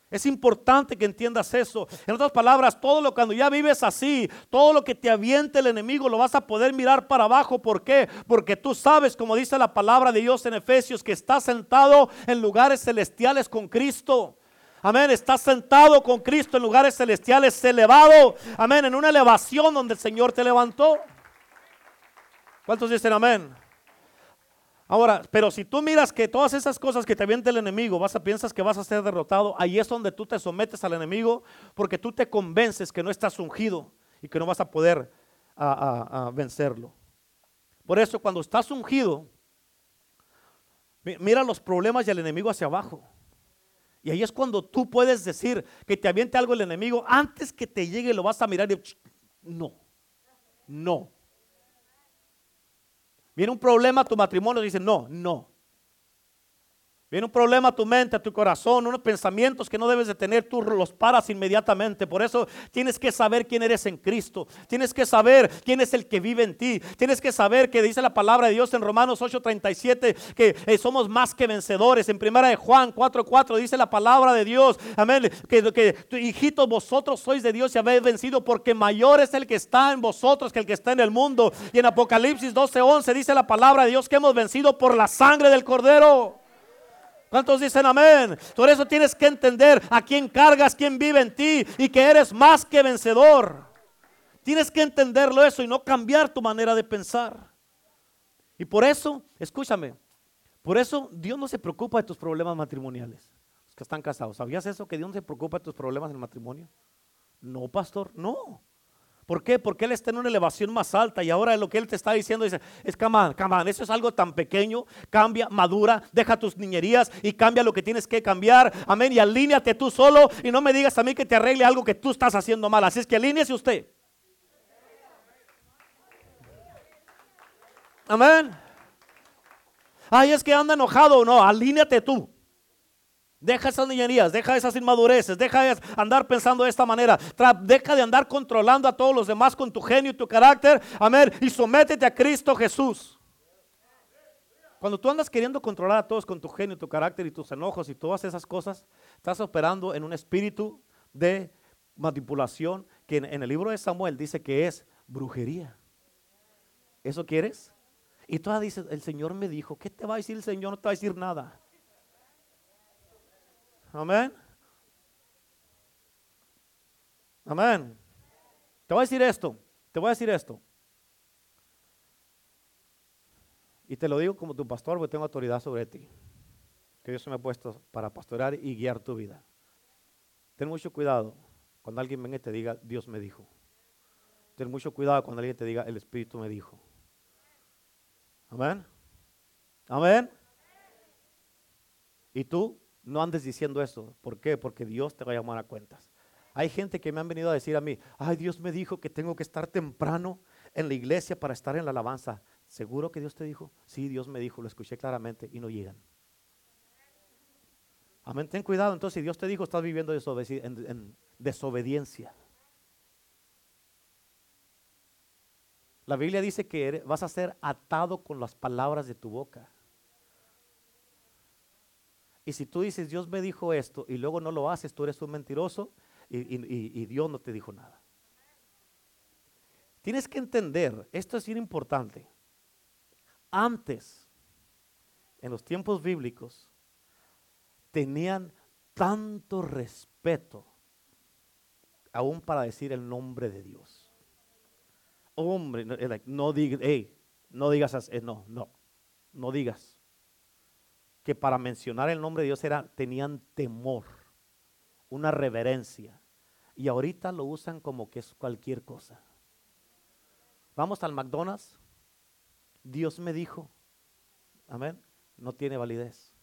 Es importante que entiendas eso. En otras palabras, todo lo cuando ya vives así, todo lo que te aviente el enemigo lo vas a poder mirar para abajo. ¿Por qué? Porque tú sabes, como dice la palabra de Dios en Efesios, que estás sentado en lugares celestiales con Cristo. Amén, estás sentado con Cristo en lugares celestiales, elevado. Amén, en una elevación donde el Señor te levantó. ¿Cuántos dicen amén? Ahora, pero si tú miras que todas esas cosas que te avienta el enemigo, vas a piensas que vas a ser derrotado, ahí es donde tú te sometes al enemigo porque tú te convences que no estás ungido y que no vas a poder vencerlo. Por eso cuando estás ungido, mira los problemas y el enemigo hacia abajo. Y ahí es cuando tú puedes decir que te aviente algo el enemigo, antes que te llegue lo vas a mirar y no, no. Viene un problema a tu matrimonio y dice, no, no. Viene un problema a tu mente, a tu corazón, unos pensamientos que no debes de tener, tú los paras inmediatamente. Por eso tienes que saber quién eres en Cristo. Tienes que saber quién es el que vive en ti. Tienes que saber que dice la palabra de Dios en Romanos 8:37 que eh, somos más que vencedores. En primera de Juan 4:4 dice la palabra de Dios. Amén. Que, que hijitos vosotros sois de Dios y habéis vencido porque mayor es el que está en vosotros que el que está en el mundo. Y en Apocalipsis 12:11 dice la palabra de Dios que hemos vencido por la sangre del cordero. ¿Cuántos dicen amén? Por eso tienes que entender a quién cargas, quién vive en ti y que eres más que vencedor. Tienes que entenderlo eso y no cambiar tu manera de pensar. Y por eso, escúchame, por eso Dios no se preocupa de tus problemas matrimoniales. Los que están casados, ¿sabías eso? Que Dios no se preocupa de tus problemas en el matrimonio. No, pastor, no. ¿Por qué? Porque Él está en una elevación más alta y ahora lo que Él te está diciendo dice, es come on, eso es algo tan pequeño, cambia, madura, deja tus niñerías y cambia lo que tienes que cambiar, amén, y alíñate tú solo y no me digas a mí que te arregle algo que tú estás haciendo mal, así es que alíñese usted. Amén. Ay, es que anda enojado, no, alíñate tú. Deja esas niñerías, deja esas inmadureces, deja de andar pensando de esta manera, deja de andar controlando a todos los demás con tu genio y tu carácter, amén, y sométete a Cristo Jesús. Cuando tú andas queriendo controlar a todos con tu genio, tu carácter y tus enojos y todas esas cosas, estás operando en un espíritu de manipulación que en, el libro de Samuel dice que es brujería. ¿Eso quieres? Y tú dices, el Señor me dijo, ¿qué te va a decir el Señor? No te va a decir nada. Amén. Amén. Te voy a decir esto, te voy a decir esto. Y te lo digo como tu pastor, porque tengo autoridad sobre ti. Que Dios me ha puesto para pastorear y guiar tu vida. Ten mucho cuidado cuando alguien venga y te diga, Dios me dijo. Ten mucho cuidado cuando alguien te diga, el Espíritu me dijo. Amén. Amén. Y tú no andes diciendo eso. ¿Por qué? Porque Dios te va a llamar a cuentas. Hay gente que me han venido a decir a mí, ay, Dios me dijo que tengo que estar temprano en la iglesia para estar en la alabanza. ¿Seguro que Dios te dijo? Sí, Dios me dijo, lo escuché claramente y no llegan. Amén, ten cuidado. Entonces, si Dios te dijo, estás viviendo en desobediencia. La Biblia dice que vas a ser atado con las palabras de tu boca. Y si tú dices, Dios me dijo esto y luego no lo haces, tú eres un mentiroso y, Dios no te dijo nada. Tienes que entender, esto es bien importante. Antes, en los tiempos bíblicos, tenían tanto respeto aún para decir el nombre de Dios. Hombre, no, digas, no digas, eh, no, no, no digas. Que para mencionar el nombre de Dios era, tenían temor una reverencia. Y ahorita lo usan como que es cualquier cosa. Vamos al McDonald's. Dios me dijo, amén, no tiene validez.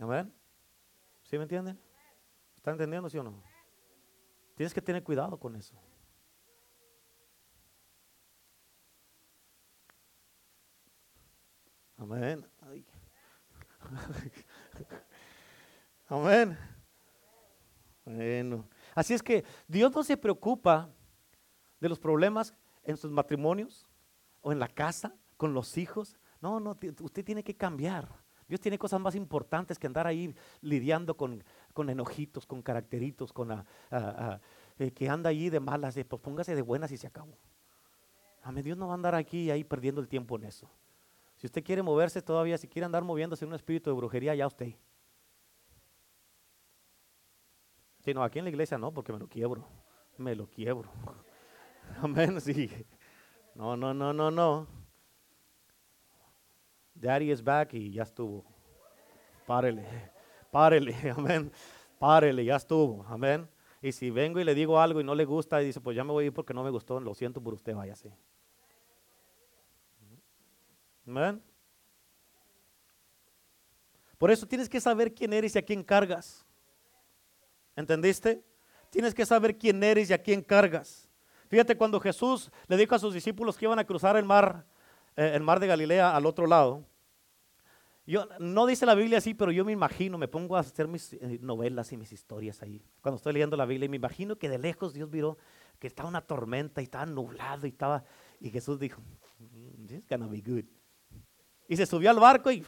Amén. ¿Sí me entienden? ¿Están entendiendo, sí o no? Tienes que tener cuidado con eso. Amén. Amén. Bueno. Así es que Dios no se preocupa de los problemas en sus matrimonios o en la casa, con los hijos. No, no, usted tiene que cambiar. Dios tiene cosas más importantes que andar ahí lidiando con, enojitos, con caracteritos, con eh, que anda ahí de malas, pues póngase de buenas y se acabó. Amén. Dios no va a andar aquí ahí perdiendo el tiempo en eso. Si usted quiere moverse todavía, si quiere andar moviéndose en un espíritu de brujería, ya usted. Si no, aquí en la iglesia no, porque me lo quiebro. Me lo quiebro. Amén, sí. No, no, no, no, no. Daddy is back y ya estuvo. Párele, párele, amén. Párele, ya estuvo, amén. Y si vengo y le digo algo y no le gusta y dice, pues ya me voy a ir porque no me gustó, lo siento por usted, váyase. Por eso tienes que saber quién eres y a quién cargas. ¿Entendiste? Tienes que saber quién eres y a quién cargas. Fíjate cuando Jesús le dijo a sus discípulos que iban a cruzar el mar, eh, el mar de Galilea al otro lado. Yo, no dice la Biblia así, pero yo me imagino, me pongo a hacer mis eh, novelas y mis historias ahí. Cuando estoy leyendo la Biblia, y me imagino que de lejos Dios miró que estaba una tormenta y estaba nublado y estaba, y Jesús dijo, mm, this is gonna be good. Y se subió al barco y,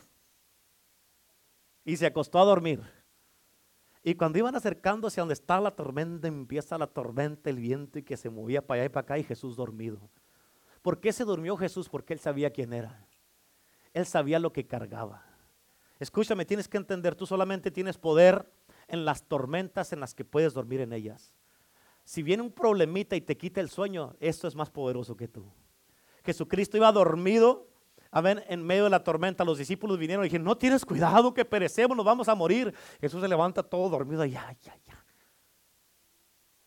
y se acostó a dormir. Y cuando iban acercándose a donde está la tormenta, empieza la tormenta, el viento y que se movía para allá y para acá y Jesús dormido. ¿Por qué se durmió Jesús? Porque él sabía quién era. Él sabía lo que cargaba. Escúchame, tienes que entender, tú solamente tienes poder en las tormentas en las que puedes dormir en ellas. Si viene un problemita y te quita el sueño, esto es más poderoso que tú. Jesucristo iba dormido Amén. En medio de la tormenta, los discípulos vinieron y dijeron, no tienes cuidado que perecemos, nos vamos a morir. Jesús se levanta todo dormido, ya, ya, ya.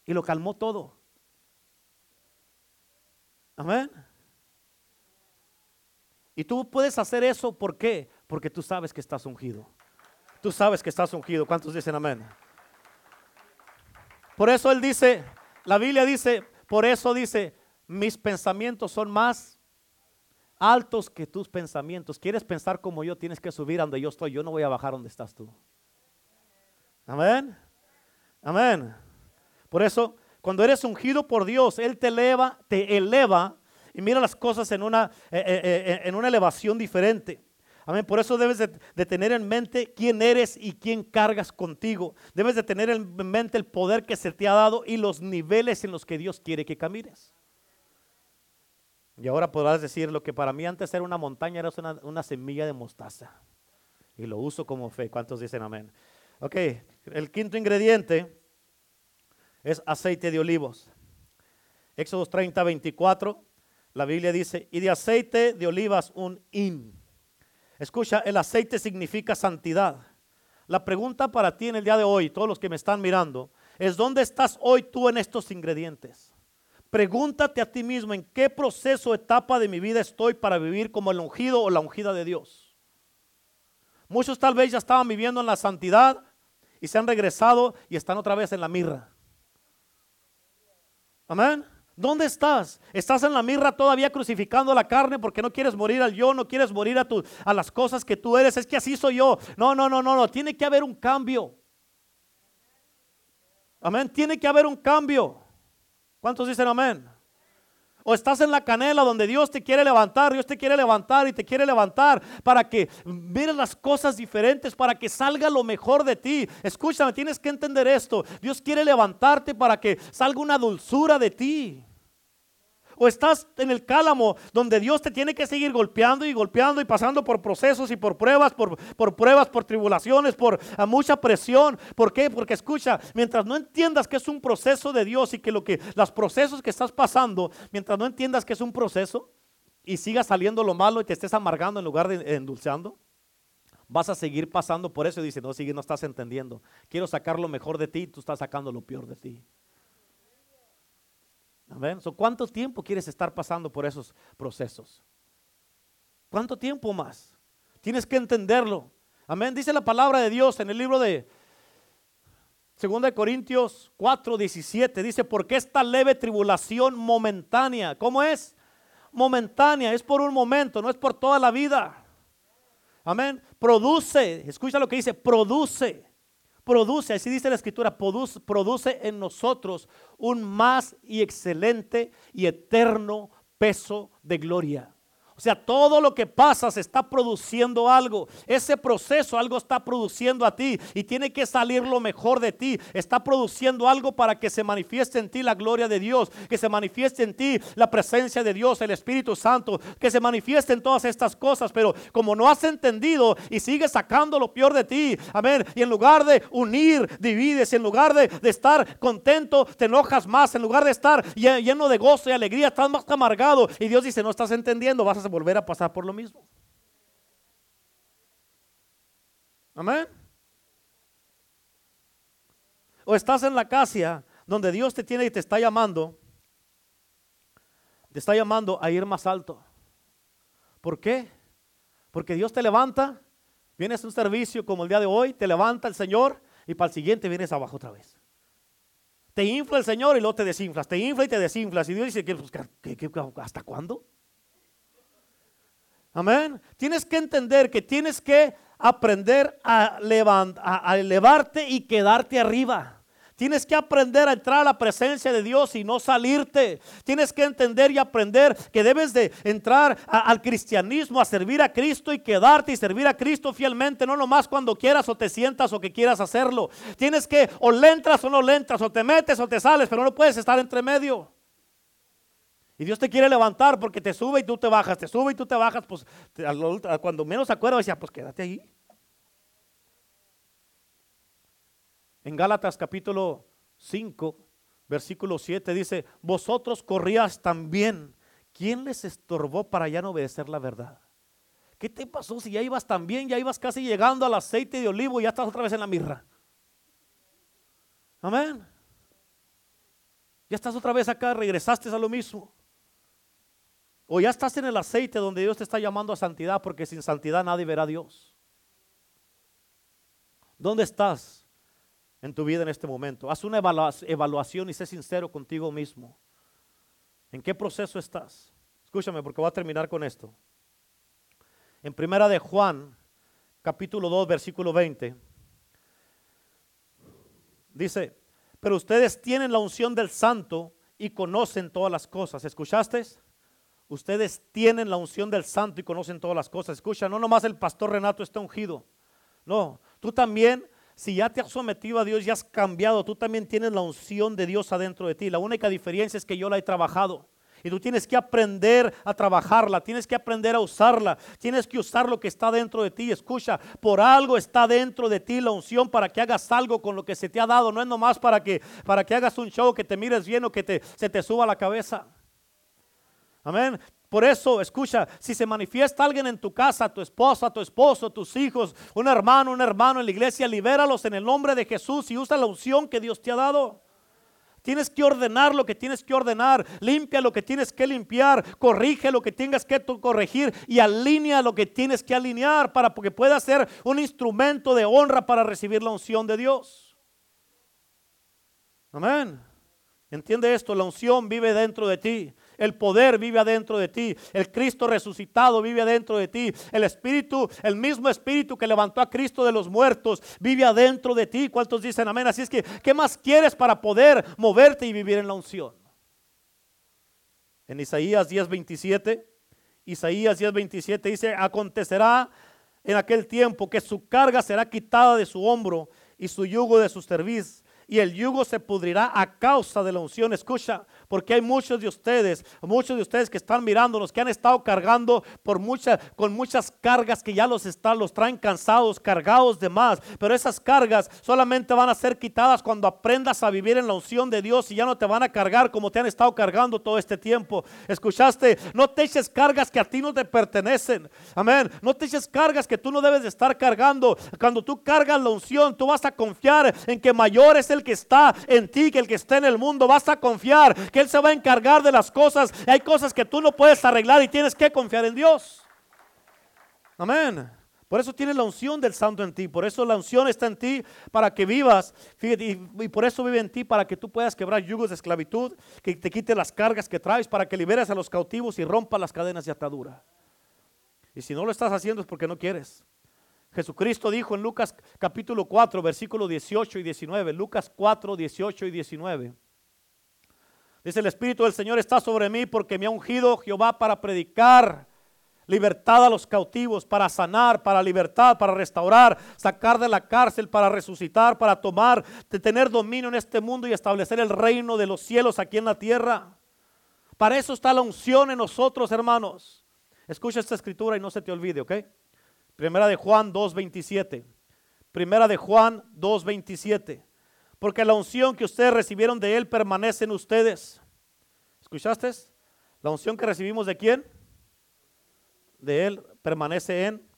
Y lo calmó todo. Amén. Y tú puedes hacer eso, ¿por qué? Porque tú sabes que estás ungido. Tú sabes que estás ungido. ¿Cuántos dicen amén? Por eso él dice, la Biblia dice, por eso dice, mis pensamientos son más altos que tus pensamientos. ¿Quieres pensar como yo? Tienes que subir donde yo estoy. Yo no voy a bajar donde estás tú. Amén. Amén. Por eso, cuando eres ungido por Dios, Él te eleva, te eleva y mira las cosas en una, eh, eh, eh, en una elevación diferente. Amén. Por eso debes de, de, tener en mente quién eres y quién cargas contigo. Debes de tener en mente el poder que se te ha dado y los niveles en los que Dios quiere que camines. Y ahora podrás decir, lo que para mí antes era una montaña era una, semilla de mostaza. y lo uso como fe. ¿Cuántos dicen amén? Ok, el quinto ingrediente es aceite de olivos. Éxodo 30, 24, la Biblia dice, y de aceite de olivas un in. Escucha, el aceite significa santidad. La pregunta para ti en el día de hoy, todos los que me están mirando, es ¿dónde estás hoy tú en estos ingredientes? Pregúntate a ti mismo en qué proceso, etapa de mi vida estoy para vivir como el ungido o la ungida de Dios. Muchos tal vez ya estaban viviendo en la santidad y se han regresado y están otra vez en la mirra. Amén. ¿Dónde estás? ¿Estás en la mirra todavía crucificando la carne porque no quieres morir al yo, no quieres morir a, tu, a las cosas que tú eres? Es que así soy yo. No, no, no, no, no. Tiene que haber un cambio. Amén. Tiene que haber un cambio. ¿Cuántos dicen amén? O estás en la canela donde Dios te quiere levantar, Dios te quiere levantar y te quiere levantar para que mires las cosas diferentes, para que salga lo mejor de ti. Escúchame, tienes que entender esto. Dios quiere levantarte para que salga una dulzura de ti. O estás en el cálamo donde Dios te tiene que seguir golpeando y golpeando y pasando por procesos y por pruebas, por, por pruebas, por tribulaciones, por mucha presión. ¿Por qué? Porque escucha, mientras no entiendas que es un proceso de Dios y que lo que los procesos que estás pasando, mientras no entiendas que es un proceso y siga saliendo lo malo y te estés amargando en lugar de endulzando, vas a seguir pasando por eso y dices, no, sigue, no estás entendiendo. Quiero sacar lo mejor de ti tú estás sacando lo peor de ti. Amén. ¿Cuánto tiempo quieres estar pasando por esos procesos? ¿Cuánto tiempo más? Tienes que entenderlo. Amén. Dice la palabra de Dios en el libro de 2 Corintios 4, 17. Dice, porque esta leve tribulación momentánea, ¿cómo es? Momentánea, es por un momento, no es por toda la vida. Amén. Produce, escucha lo que dice, produce produce, así dice la escritura, produce, produce en nosotros un más y excelente y eterno peso de gloria. O sea, todo lo que pasa está produciendo algo. Ese proceso algo está produciendo a ti y tiene que salir lo mejor de ti. Está produciendo algo para que se manifieste en ti la gloria de Dios, que se manifieste en ti la presencia de Dios, el Espíritu Santo, que se manifieste en todas estas cosas. Pero como no has entendido y sigues sacando lo peor de ti, amén, y en lugar de unir, divides, en lugar de, de estar contento, te enojas más, en lugar de estar lleno de gozo y alegría, estás más amargado. Y Dios dice, no estás entendiendo, vas a volver a pasar por lo mismo. Amén. O estás en la casa donde Dios te tiene y te está llamando, te está llamando a ir más alto. ¿Por qué? Porque Dios te levanta, vienes a un servicio como el día de hoy, te levanta el Señor y para el siguiente vienes abajo otra vez. Te infla el Señor y luego te desinflas, te infla y te desinflas. Y Dios dice, pues, hasta cuándo? Amén. Tienes que entender que tienes que aprender a, a, elevarte y quedarte arriba. Tienes que aprender a entrar a la presencia de Dios y no salirte. Tienes que entender y aprender que debes de entrar al cristianismo, a servir a Cristo y quedarte y servir a Cristo fielmente, no nomás cuando quieras o te sientas o que quieras hacerlo. Tienes que o le entras o no le entras, o te metes o te sales, pero no puedes estar entre medio. Y Dios te quiere levantar porque te sube y tú te bajas, te sube y tú te bajas, pues cuando menos acuerdo decía, pues quédate ahí. En Gálatas capítulo 5, versículo 7 dice, vosotros corrías también. ¿Quién les estorbó para ya no obedecer la verdad? ¿Qué te pasó si ya ibas tan bien, ya ibas casi llegando al aceite de olivo y ya estás otra vez en la mirra? Amén. Ya estás otra vez acá, regresaste a lo mismo. O ya estás en el aceite donde Dios te está llamando a santidad, porque sin santidad nadie verá a Dios. ¿Dónde estás en tu vida en este momento? Haz una evaluación y sé sincero contigo mismo. ¿En qué proceso estás? Escúchame porque voy a terminar con esto. En primera de Juan, capítulo 2, versículo 20, dice, pero ustedes tienen la unción del santo y conocen todas las cosas. ¿Escuchaste? Ustedes tienen la unción del santo y conocen todas las cosas. Escucha, no nomás el pastor Renato está ungido. No, tú también, si ya te has sometido a Dios y has cambiado, tú también tienes la unción de Dios adentro de ti. La única diferencia es que yo la he trabajado. y tú tienes que aprender a trabajarla, tienes que aprender a usarla, tienes que usar lo que está dentro de ti. Escucha, por algo está dentro de ti la unción para que hagas algo con lo que se te ha dado, no es nomás para que, para que hagas un show, que te mires bien o que te, se te suba la cabeza. Amén. Por eso, escucha, si se manifiesta alguien en tu casa, tu esposa, tu esposo, tus hijos, un hermano, un hermano en la iglesia, libéralos en el nombre de Jesús y usa la unción que Dios te ha dado. Tienes que ordenar lo que tienes que ordenar, limpia lo que tienes que limpiar, corrige lo que tengas que corregir y alinea lo que tienes que alinear para que pueda ser un instrumento de honra para recibir la unción de Dios. Amén. Entiende esto, la unción vive dentro de ti. El poder vive adentro de ti. El Cristo resucitado vive adentro de ti. El Espíritu, el mismo Espíritu que levantó a Cristo de los muertos, vive adentro de ti. ¿Cuántos dicen amén? Así es que, ¿qué más quieres para poder moverte y vivir en la unción? En Isaías 10:27, Isaías 10:27 dice, acontecerá en aquel tiempo que su carga será quitada de su hombro y su yugo de su cerviz y el yugo se pudrirá a causa de la unción. Escucha, porque hay muchos de ustedes, muchos de ustedes que están mirándonos, que han estado cargando por muchas, con muchas cargas que ya los están, los traen cansados, cargados de más. Pero esas cargas solamente van a ser quitadas cuando aprendas a vivir en la unción de Dios y ya no te van a cargar como te han estado cargando todo este tiempo. Escuchaste, no te eches cargas que a ti no te pertenecen. Amén. No te eches cargas que tú no debes de estar cargando. Cuando tú cargas la unción, tú vas a confiar en que mayor es el que está en ti que el que está en el mundo. Vas a confiar que Él se va a encargar de las cosas. Hay cosas que tú no puedes arreglar y tienes que confiar en Dios. Amén. Por eso tienes la unción del Santo en ti. Por eso la unción está en ti para que vivas. y, y, por eso vive en ti para que tú puedas quebrar yugos de esclavitud, que te quite las cargas que traes, para que liberes a los cautivos y rompa las cadenas de atadura. Y si no lo estás haciendo es porque no quieres. Jesucristo dijo en Lucas capítulo 4, versículos 18 y 19. Lucas 4, 18 y 19. Dice, el Espíritu del Señor está sobre mí porque me ha ungido Jehová para predicar libertad a los cautivos, para sanar, para libertad, para restaurar, sacar de la cárcel, para resucitar, para tomar, de tener dominio en este mundo y establecer el reino de los cielos aquí en la tierra. Para eso está la unción en nosotros, hermanos. Escucha esta escritura y no se te olvide, ¿ok? Primera de Juan 2.27. Primera de Juan 2.27. Porque la unción que ustedes recibieron de Él permanece en ustedes. ¿Escuchaste? La unción que recibimos de quién? De Él permanece en,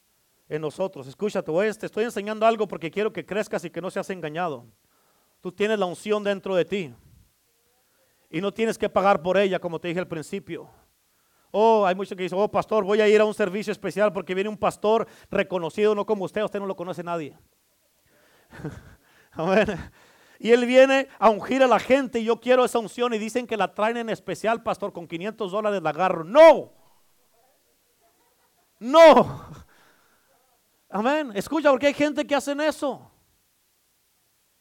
en nosotros. Escúchate, te estoy enseñando algo porque quiero que crezcas y que no seas engañado. Tú tienes la unción dentro de ti. Y no tienes que pagar por ella, como te dije al principio. Oh, hay muchos que dicen, oh, pastor, voy a ir a un servicio especial porque viene un pastor reconocido, no como usted, usted no lo conoce nadie. Y él viene a ungir a la gente y yo quiero esa unción y dicen que la traen en especial, pastor, con 500 dólares la agarro. No. No. Amén. Escucha, porque hay gente que hacen eso.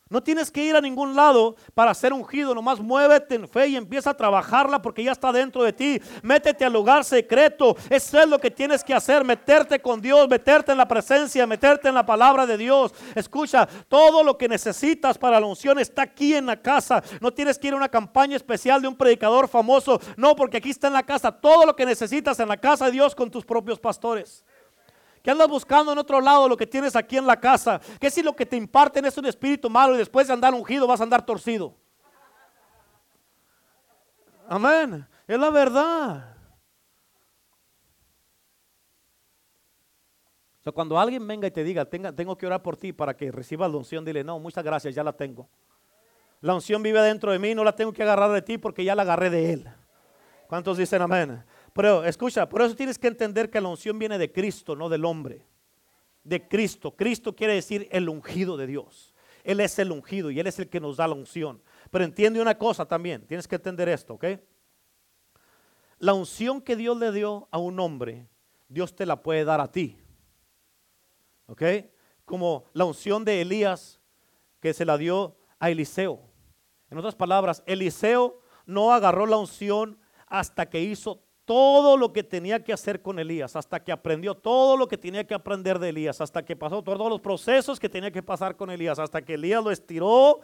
No tienes que ir a ningún lado para ser ungido, nomás muévete en fe y empieza a trabajarla porque ya está dentro de ti. Métete al lugar secreto, eso es lo que tienes que hacer, meterte con Dios, meterte en la presencia, meterte en la palabra de Dios. Escucha, todo lo que necesitas para la unción está aquí en la casa. No tienes que ir a una campaña especial de un predicador famoso, no, porque aquí está en la casa. Todo lo que necesitas en la casa de Dios con tus propios pastores. ¿Qué andas buscando en otro lado lo que tienes aquí en la casa? ¿Qué si lo que te imparten es un espíritu malo y después de andar ungido vas a andar torcido? Amén. Es la verdad. O cuando alguien venga y te diga, tengo que orar por ti para que recibas la unción, dile, no, muchas gracias, ya la tengo. La unción vive dentro de mí, no la tengo que agarrar de ti porque ya la agarré de Él. ¿Cuántos dicen amén? Pero escucha, por eso tienes que entender que la unción viene de Cristo, no del hombre. De Cristo. Cristo quiere decir el ungido de Dios. Él es el ungido y Él es el que nos da la unción. Pero entiende una cosa también, tienes que entender esto, ¿ok? La unción que Dios le dio a un hombre, Dios te la puede dar a ti. ¿Ok? Como la unción de Elías que se la dio a Eliseo. En otras palabras, Eliseo no agarró la unción hasta que hizo todo lo que tenía que hacer con Elías, hasta que aprendió todo lo que tenía que aprender de Elías, hasta que pasó todos los procesos que tenía que pasar con Elías, hasta que Elías lo estiró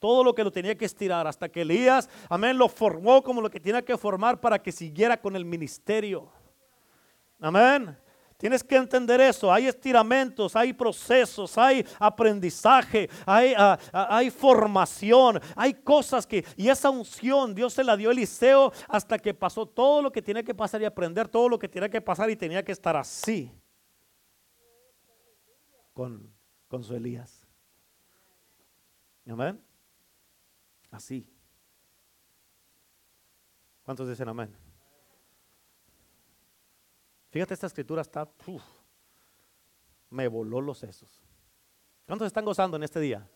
todo lo que lo tenía que estirar, hasta que Elías, amén, lo formó como lo que tenía que formar para que siguiera con el ministerio. Amén. Tienes que entender eso. Hay estiramientos, hay procesos, hay aprendizaje, hay, ah, ah, hay, formación, hay cosas que... Y esa unción Dios se la dio a Eliseo hasta que pasó todo lo que tiene que pasar y aprender todo lo que tiene que pasar y tenía que estar así con, con su Elías. Amén. Así. ¿Cuántos dicen amén? Fíjate, esta escritura está, me voló los sesos. ¿Cuántos están gozando en este día?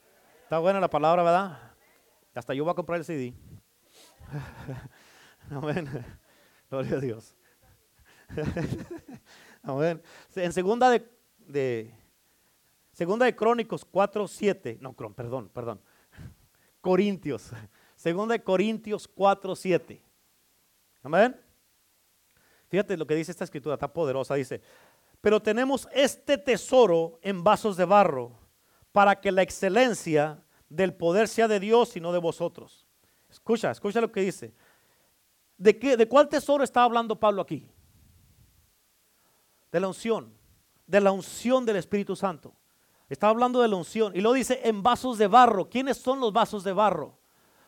Está buena la palabra, ¿verdad? Hasta yo voy a comprar el CD. Amén. Gloria a Dios. Amén. En segunda de, de segunda de Crónicos 4, 7. No, perdón, perdón. Corintios. Segunda de Corintios 4, 7. Amén. Fíjate lo que dice esta escritura, está poderosa. Dice, pero tenemos este tesoro en vasos de barro para que la excelencia del poder sea de Dios y no de vosotros. Escucha, escucha lo que dice. ¿De, qué, ¿De cuál tesoro está hablando Pablo aquí? De la unción, de la unción del Espíritu Santo. Está hablando de la unción y lo dice en vasos de barro. ¿Quiénes son los vasos de barro?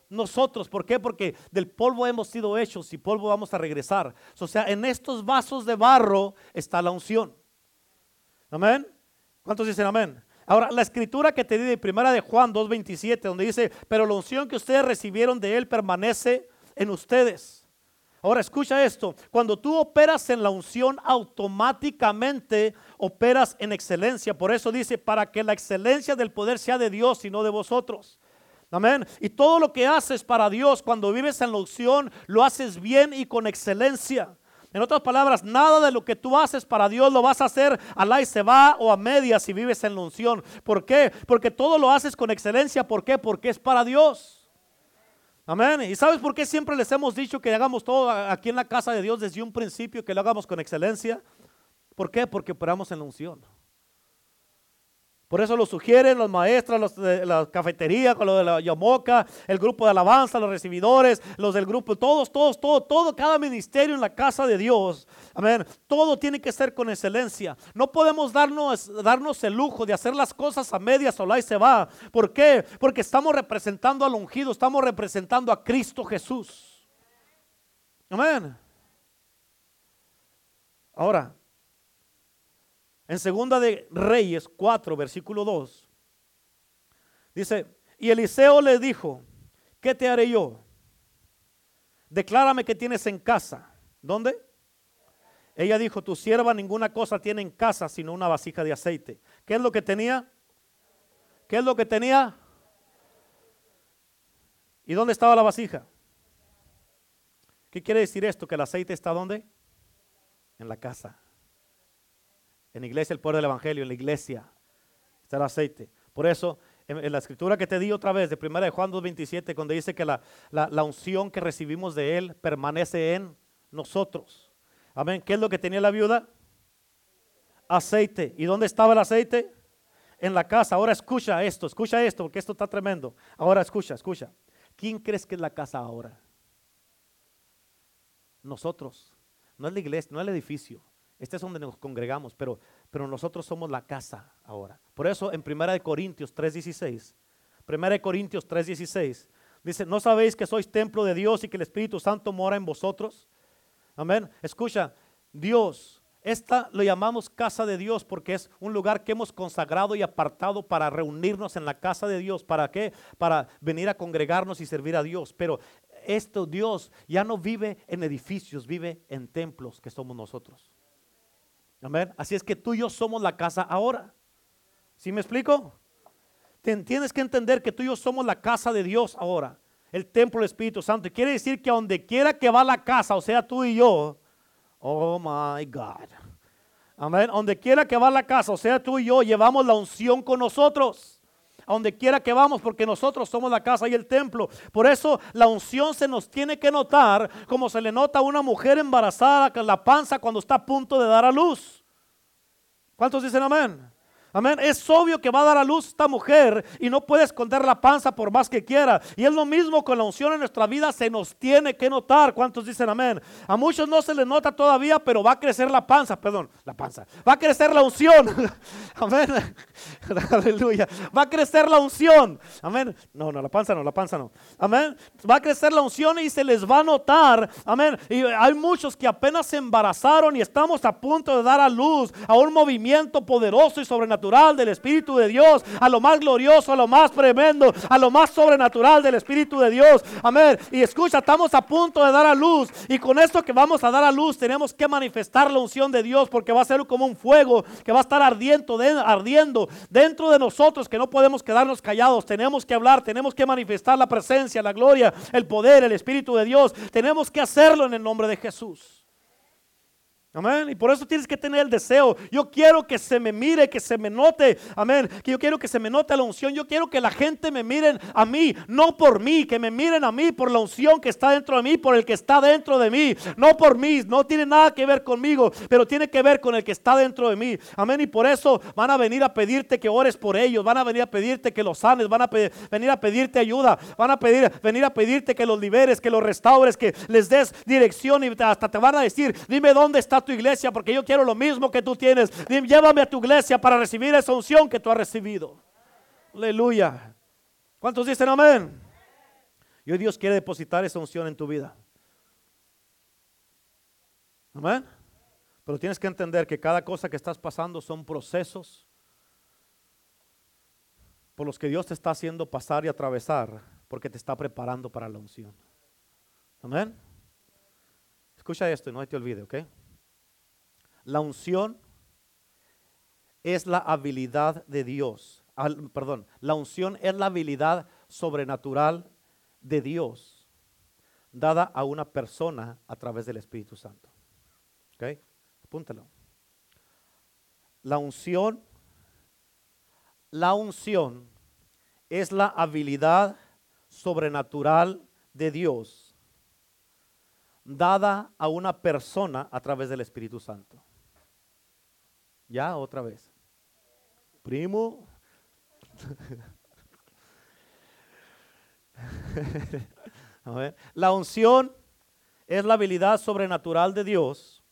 Nosotros. ¿Por qué? Porque del polvo hemos sido hechos y polvo vamos a regresar. O sea, en estos vasos de barro está la unción. Amén. ¿Cuántos dicen amén? Ahora, la escritura que te di de primera de Juan 2.27, donde dice, pero la unción que ustedes recibieron de él permanece en ustedes. Ahora, escucha esto, cuando tú operas en la unción, automáticamente operas en excelencia. Por eso dice, para que la excelencia del poder sea de Dios y no de vosotros. Amén. Y todo lo que haces para Dios cuando vives en la unción, lo haces bien y con excelencia. En otras palabras, nada de lo que tú haces para Dios lo vas a hacer a la y se va o a media si vives en la unción. ¿Por qué? Porque todo lo haces con excelencia. ¿Por qué? Porque es para Dios. Amén. ¿Y sabes por qué siempre les hemos dicho que hagamos todo aquí en la casa de Dios desde un principio, que lo hagamos con excelencia? ¿Por qué? Porque operamos en la unción. Por eso lo sugieren los maestros, los de la cafetería, con lo de la yamoca, el grupo de alabanza, los recibidores, los del grupo, todos, todos, todo, todo, cada ministerio en la casa de Dios. Amén. Todo tiene que ser con excelencia. No podemos darnos, darnos el lujo de hacer las cosas a medias o y se va. ¿Por qué? Porque estamos representando al ungido, estamos representando a Cristo Jesús. Amén. Ahora, en segunda de Reyes 4, versículo 2, dice, y Eliseo le dijo, ¿qué te haré yo? Declárame que tienes en casa. ¿Dónde? Ella dijo, tu sierva ninguna cosa tiene en casa sino una vasija de aceite. ¿Qué es lo que tenía? ¿Qué es lo que tenía? ¿Y dónde estaba la vasija? ¿Qué quiere decir esto? ¿Que el aceite está dónde? En la casa. En la iglesia el poder del evangelio, en la iglesia está el aceite. Por eso, en, la escritura que te di otra vez, de 1 de Juan 2.27, cuando dice que la, la, unción que recibimos de Él permanece en nosotros. Amén. ¿Qué es lo que tenía la viuda? Aceite. ¿Y dónde estaba el aceite? En la casa. Ahora escucha esto, escucha esto, porque esto está tremendo. Ahora escucha, escucha. ¿Quién crees que es la casa ahora? Nosotros. No es la iglesia, no es el edificio. Este es donde nos congregamos, pero, pero nosotros somos la casa ahora. Por eso en 1 Corintios 3:16, 1 Corintios 3:16, dice, ¿no sabéis que sois templo de Dios y que el Espíritu Santo mora en vosotros? Amén. Escucha, Dios, esta lo llamamos casa de Dios porque es un lugar que hemos consagrado y apartado para reunirnos en la casa de Dios. ¿Para qué? Para venir a congregarnos y servir a Dios. Pero esto Dios ya no vive en edificios, vive en templos que somos nosotros. Amén. Así es que tú y yo somos la casa ahora. ¿Sí me explico? tienes que entender que tú y yo somos la casa de Dios ahora. El templo del Espíritu Santo. Quiere decir que a donde quiera que va la casa, o sea, tú y yo, oh my God. Amén. Donde quiera que va la casa, o sea, tú y yo, llevamos la unción con nosotros a donde quiera que vamos, porque nosotros somos la casa y el templo. Por eso la unción se nos tiene que notar como se le nota a una mujer embarazada con la panza cuando está a punto de dar a luz. ¿Cuántos dicen amén? Amén. Es obvio que va a dar a luz esta mujer y no puede esconder la panza por más que quiera. Y es lo mismo con la unción en nuestra vida, se nos tiene que notar. ¿Cuántos dicen amén? A muchos no se les nota todavía, pero va a crecer la panza, perdón, la panza. Va a crecer la unción. amén. Aleluya. Va a crecer la unción. Amén. No, no, la panza no, la panza no. Amén. Va a crecer la unción y se les va a notar. Amén. Y hay muchos que apenas se embarazaron y estamos a punto de dar a luz a un movimiento poderoso y sobrenatural del Espíritu de Dios, a lo más glorioso, a lo más tremendo, a lo más sobrenatural del Espíritu de Dios. Amén. Y escucha, estamos a punto de dar a luz y con esto que vamos a dar a luz tenemos que manifestar la unción de Dios porque va a ser como un fuego que va a estar ardiendo, ardiendo dentro de nosotros que no podemos quedarnos callados. Tenemos que hablar, tenemos que manifestar la presencia, la gloria, el poder, el Espíritu de Dios. Tenemos que hacerlo en el nombre de Jesús. Amén. Y por eso tienes que tener el deseo. Yo quiero que se me mire, que se me note. Amén. Que yo quiero que se me note la unción. Yo quiero que la gente me miren a mí, no por mí, que me miren a mí por la unción que está dentro de mí, por el que está dentro de mí. No por mí, no tiene nada que ver conmigo, pero tiene que ver con el que está dentro de mí. Amén. Y por eso van a venir a pedirte que ores por ellos. Van a venir a pedirte que los sanes. Van a venir a pedirte ayuda. Van a pedir, venir a pedirte que los liberes, que los restaures, que les des dirección y hasta te van a decir, dime dónde está tu iglesia porque yo quiero lo mismo que tú tienes. Llévame a tu iglesia para recibir esa unción que tú has recibido. Aleluya. ¿Cuántos dicen amén? Y hoy Dios quiere depositar esa unción en tu vida. Amén. Pero tienes que entender que cada cosa que estás pasando son procesos por los que Dios te está haciendo pasar y atravesar porque te está preparando para la unción. Amén. Escucha esto y no te olvide, ¿ok? La unción es la habilidad de Dios. perdón, la unción es la habilidad sobrenatural de Dios dada a una persona a través del Espíritu Santo. ¿Ok? Apúntalo. La unción, la unción es la habilidad sobrenatural de Dios dada a una persona a través del Espíritu Santo. Ya, otra vez. Primo. La unción es la habilidad sobrenatural de Dios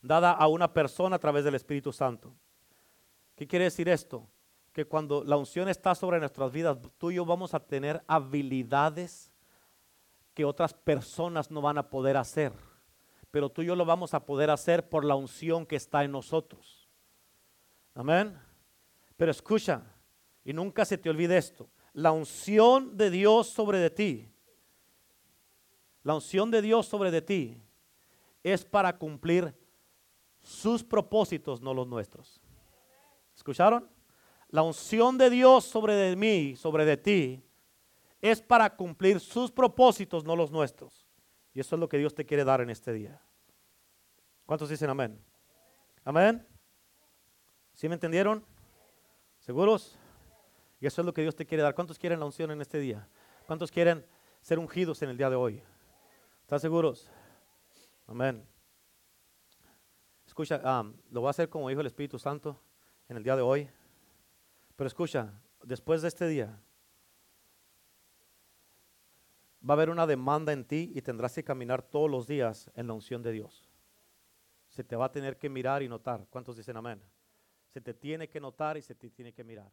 dada a una persona a través del Espíritu Santo. ¿Qué quiere decir esto? Que cuando la unción está sobre nuestras vidas, tú y yo vamos a tener habilidades que otras personas no van a poder hacer. Pero tú y yo lo vamos a poder hacer por la unción que está en nosotros. Amén. Pero escucha, y nunca se te olvide esto, la unción de Dios sobre de ti, la unción de Dios sobre de ti es para cumplir sus propósitos, no los nuestros. ¿Escucharon? La unción de Dios sobre de mí, sobre de ti, es para cumplir sus propósitos, no los nuestros. Y eso es lo que Dios te quiere dar en este día. ¿Cuántos dicen amén? Amén. ¿Sí me entendieron? ¿Seguros? Y eso es lo que Dios te quiere dar. ¿Cuántos quieren la unción en este día? ¿Cuántos quieren ser ungidos en el día de hoy? ¿Están seguros? Amén. Escucha, lo voy a hacer como dijo el Espíritu Santo en el día de hoy. Pero escucha, después de este día, va a haber una demanda en ti y tendrás que caminar todos los días en la unción de Dios. Se te va a tener que mirar y notar. ¿Cuántos dicen amén? Se te tiene que notar y se te tiene que mirar.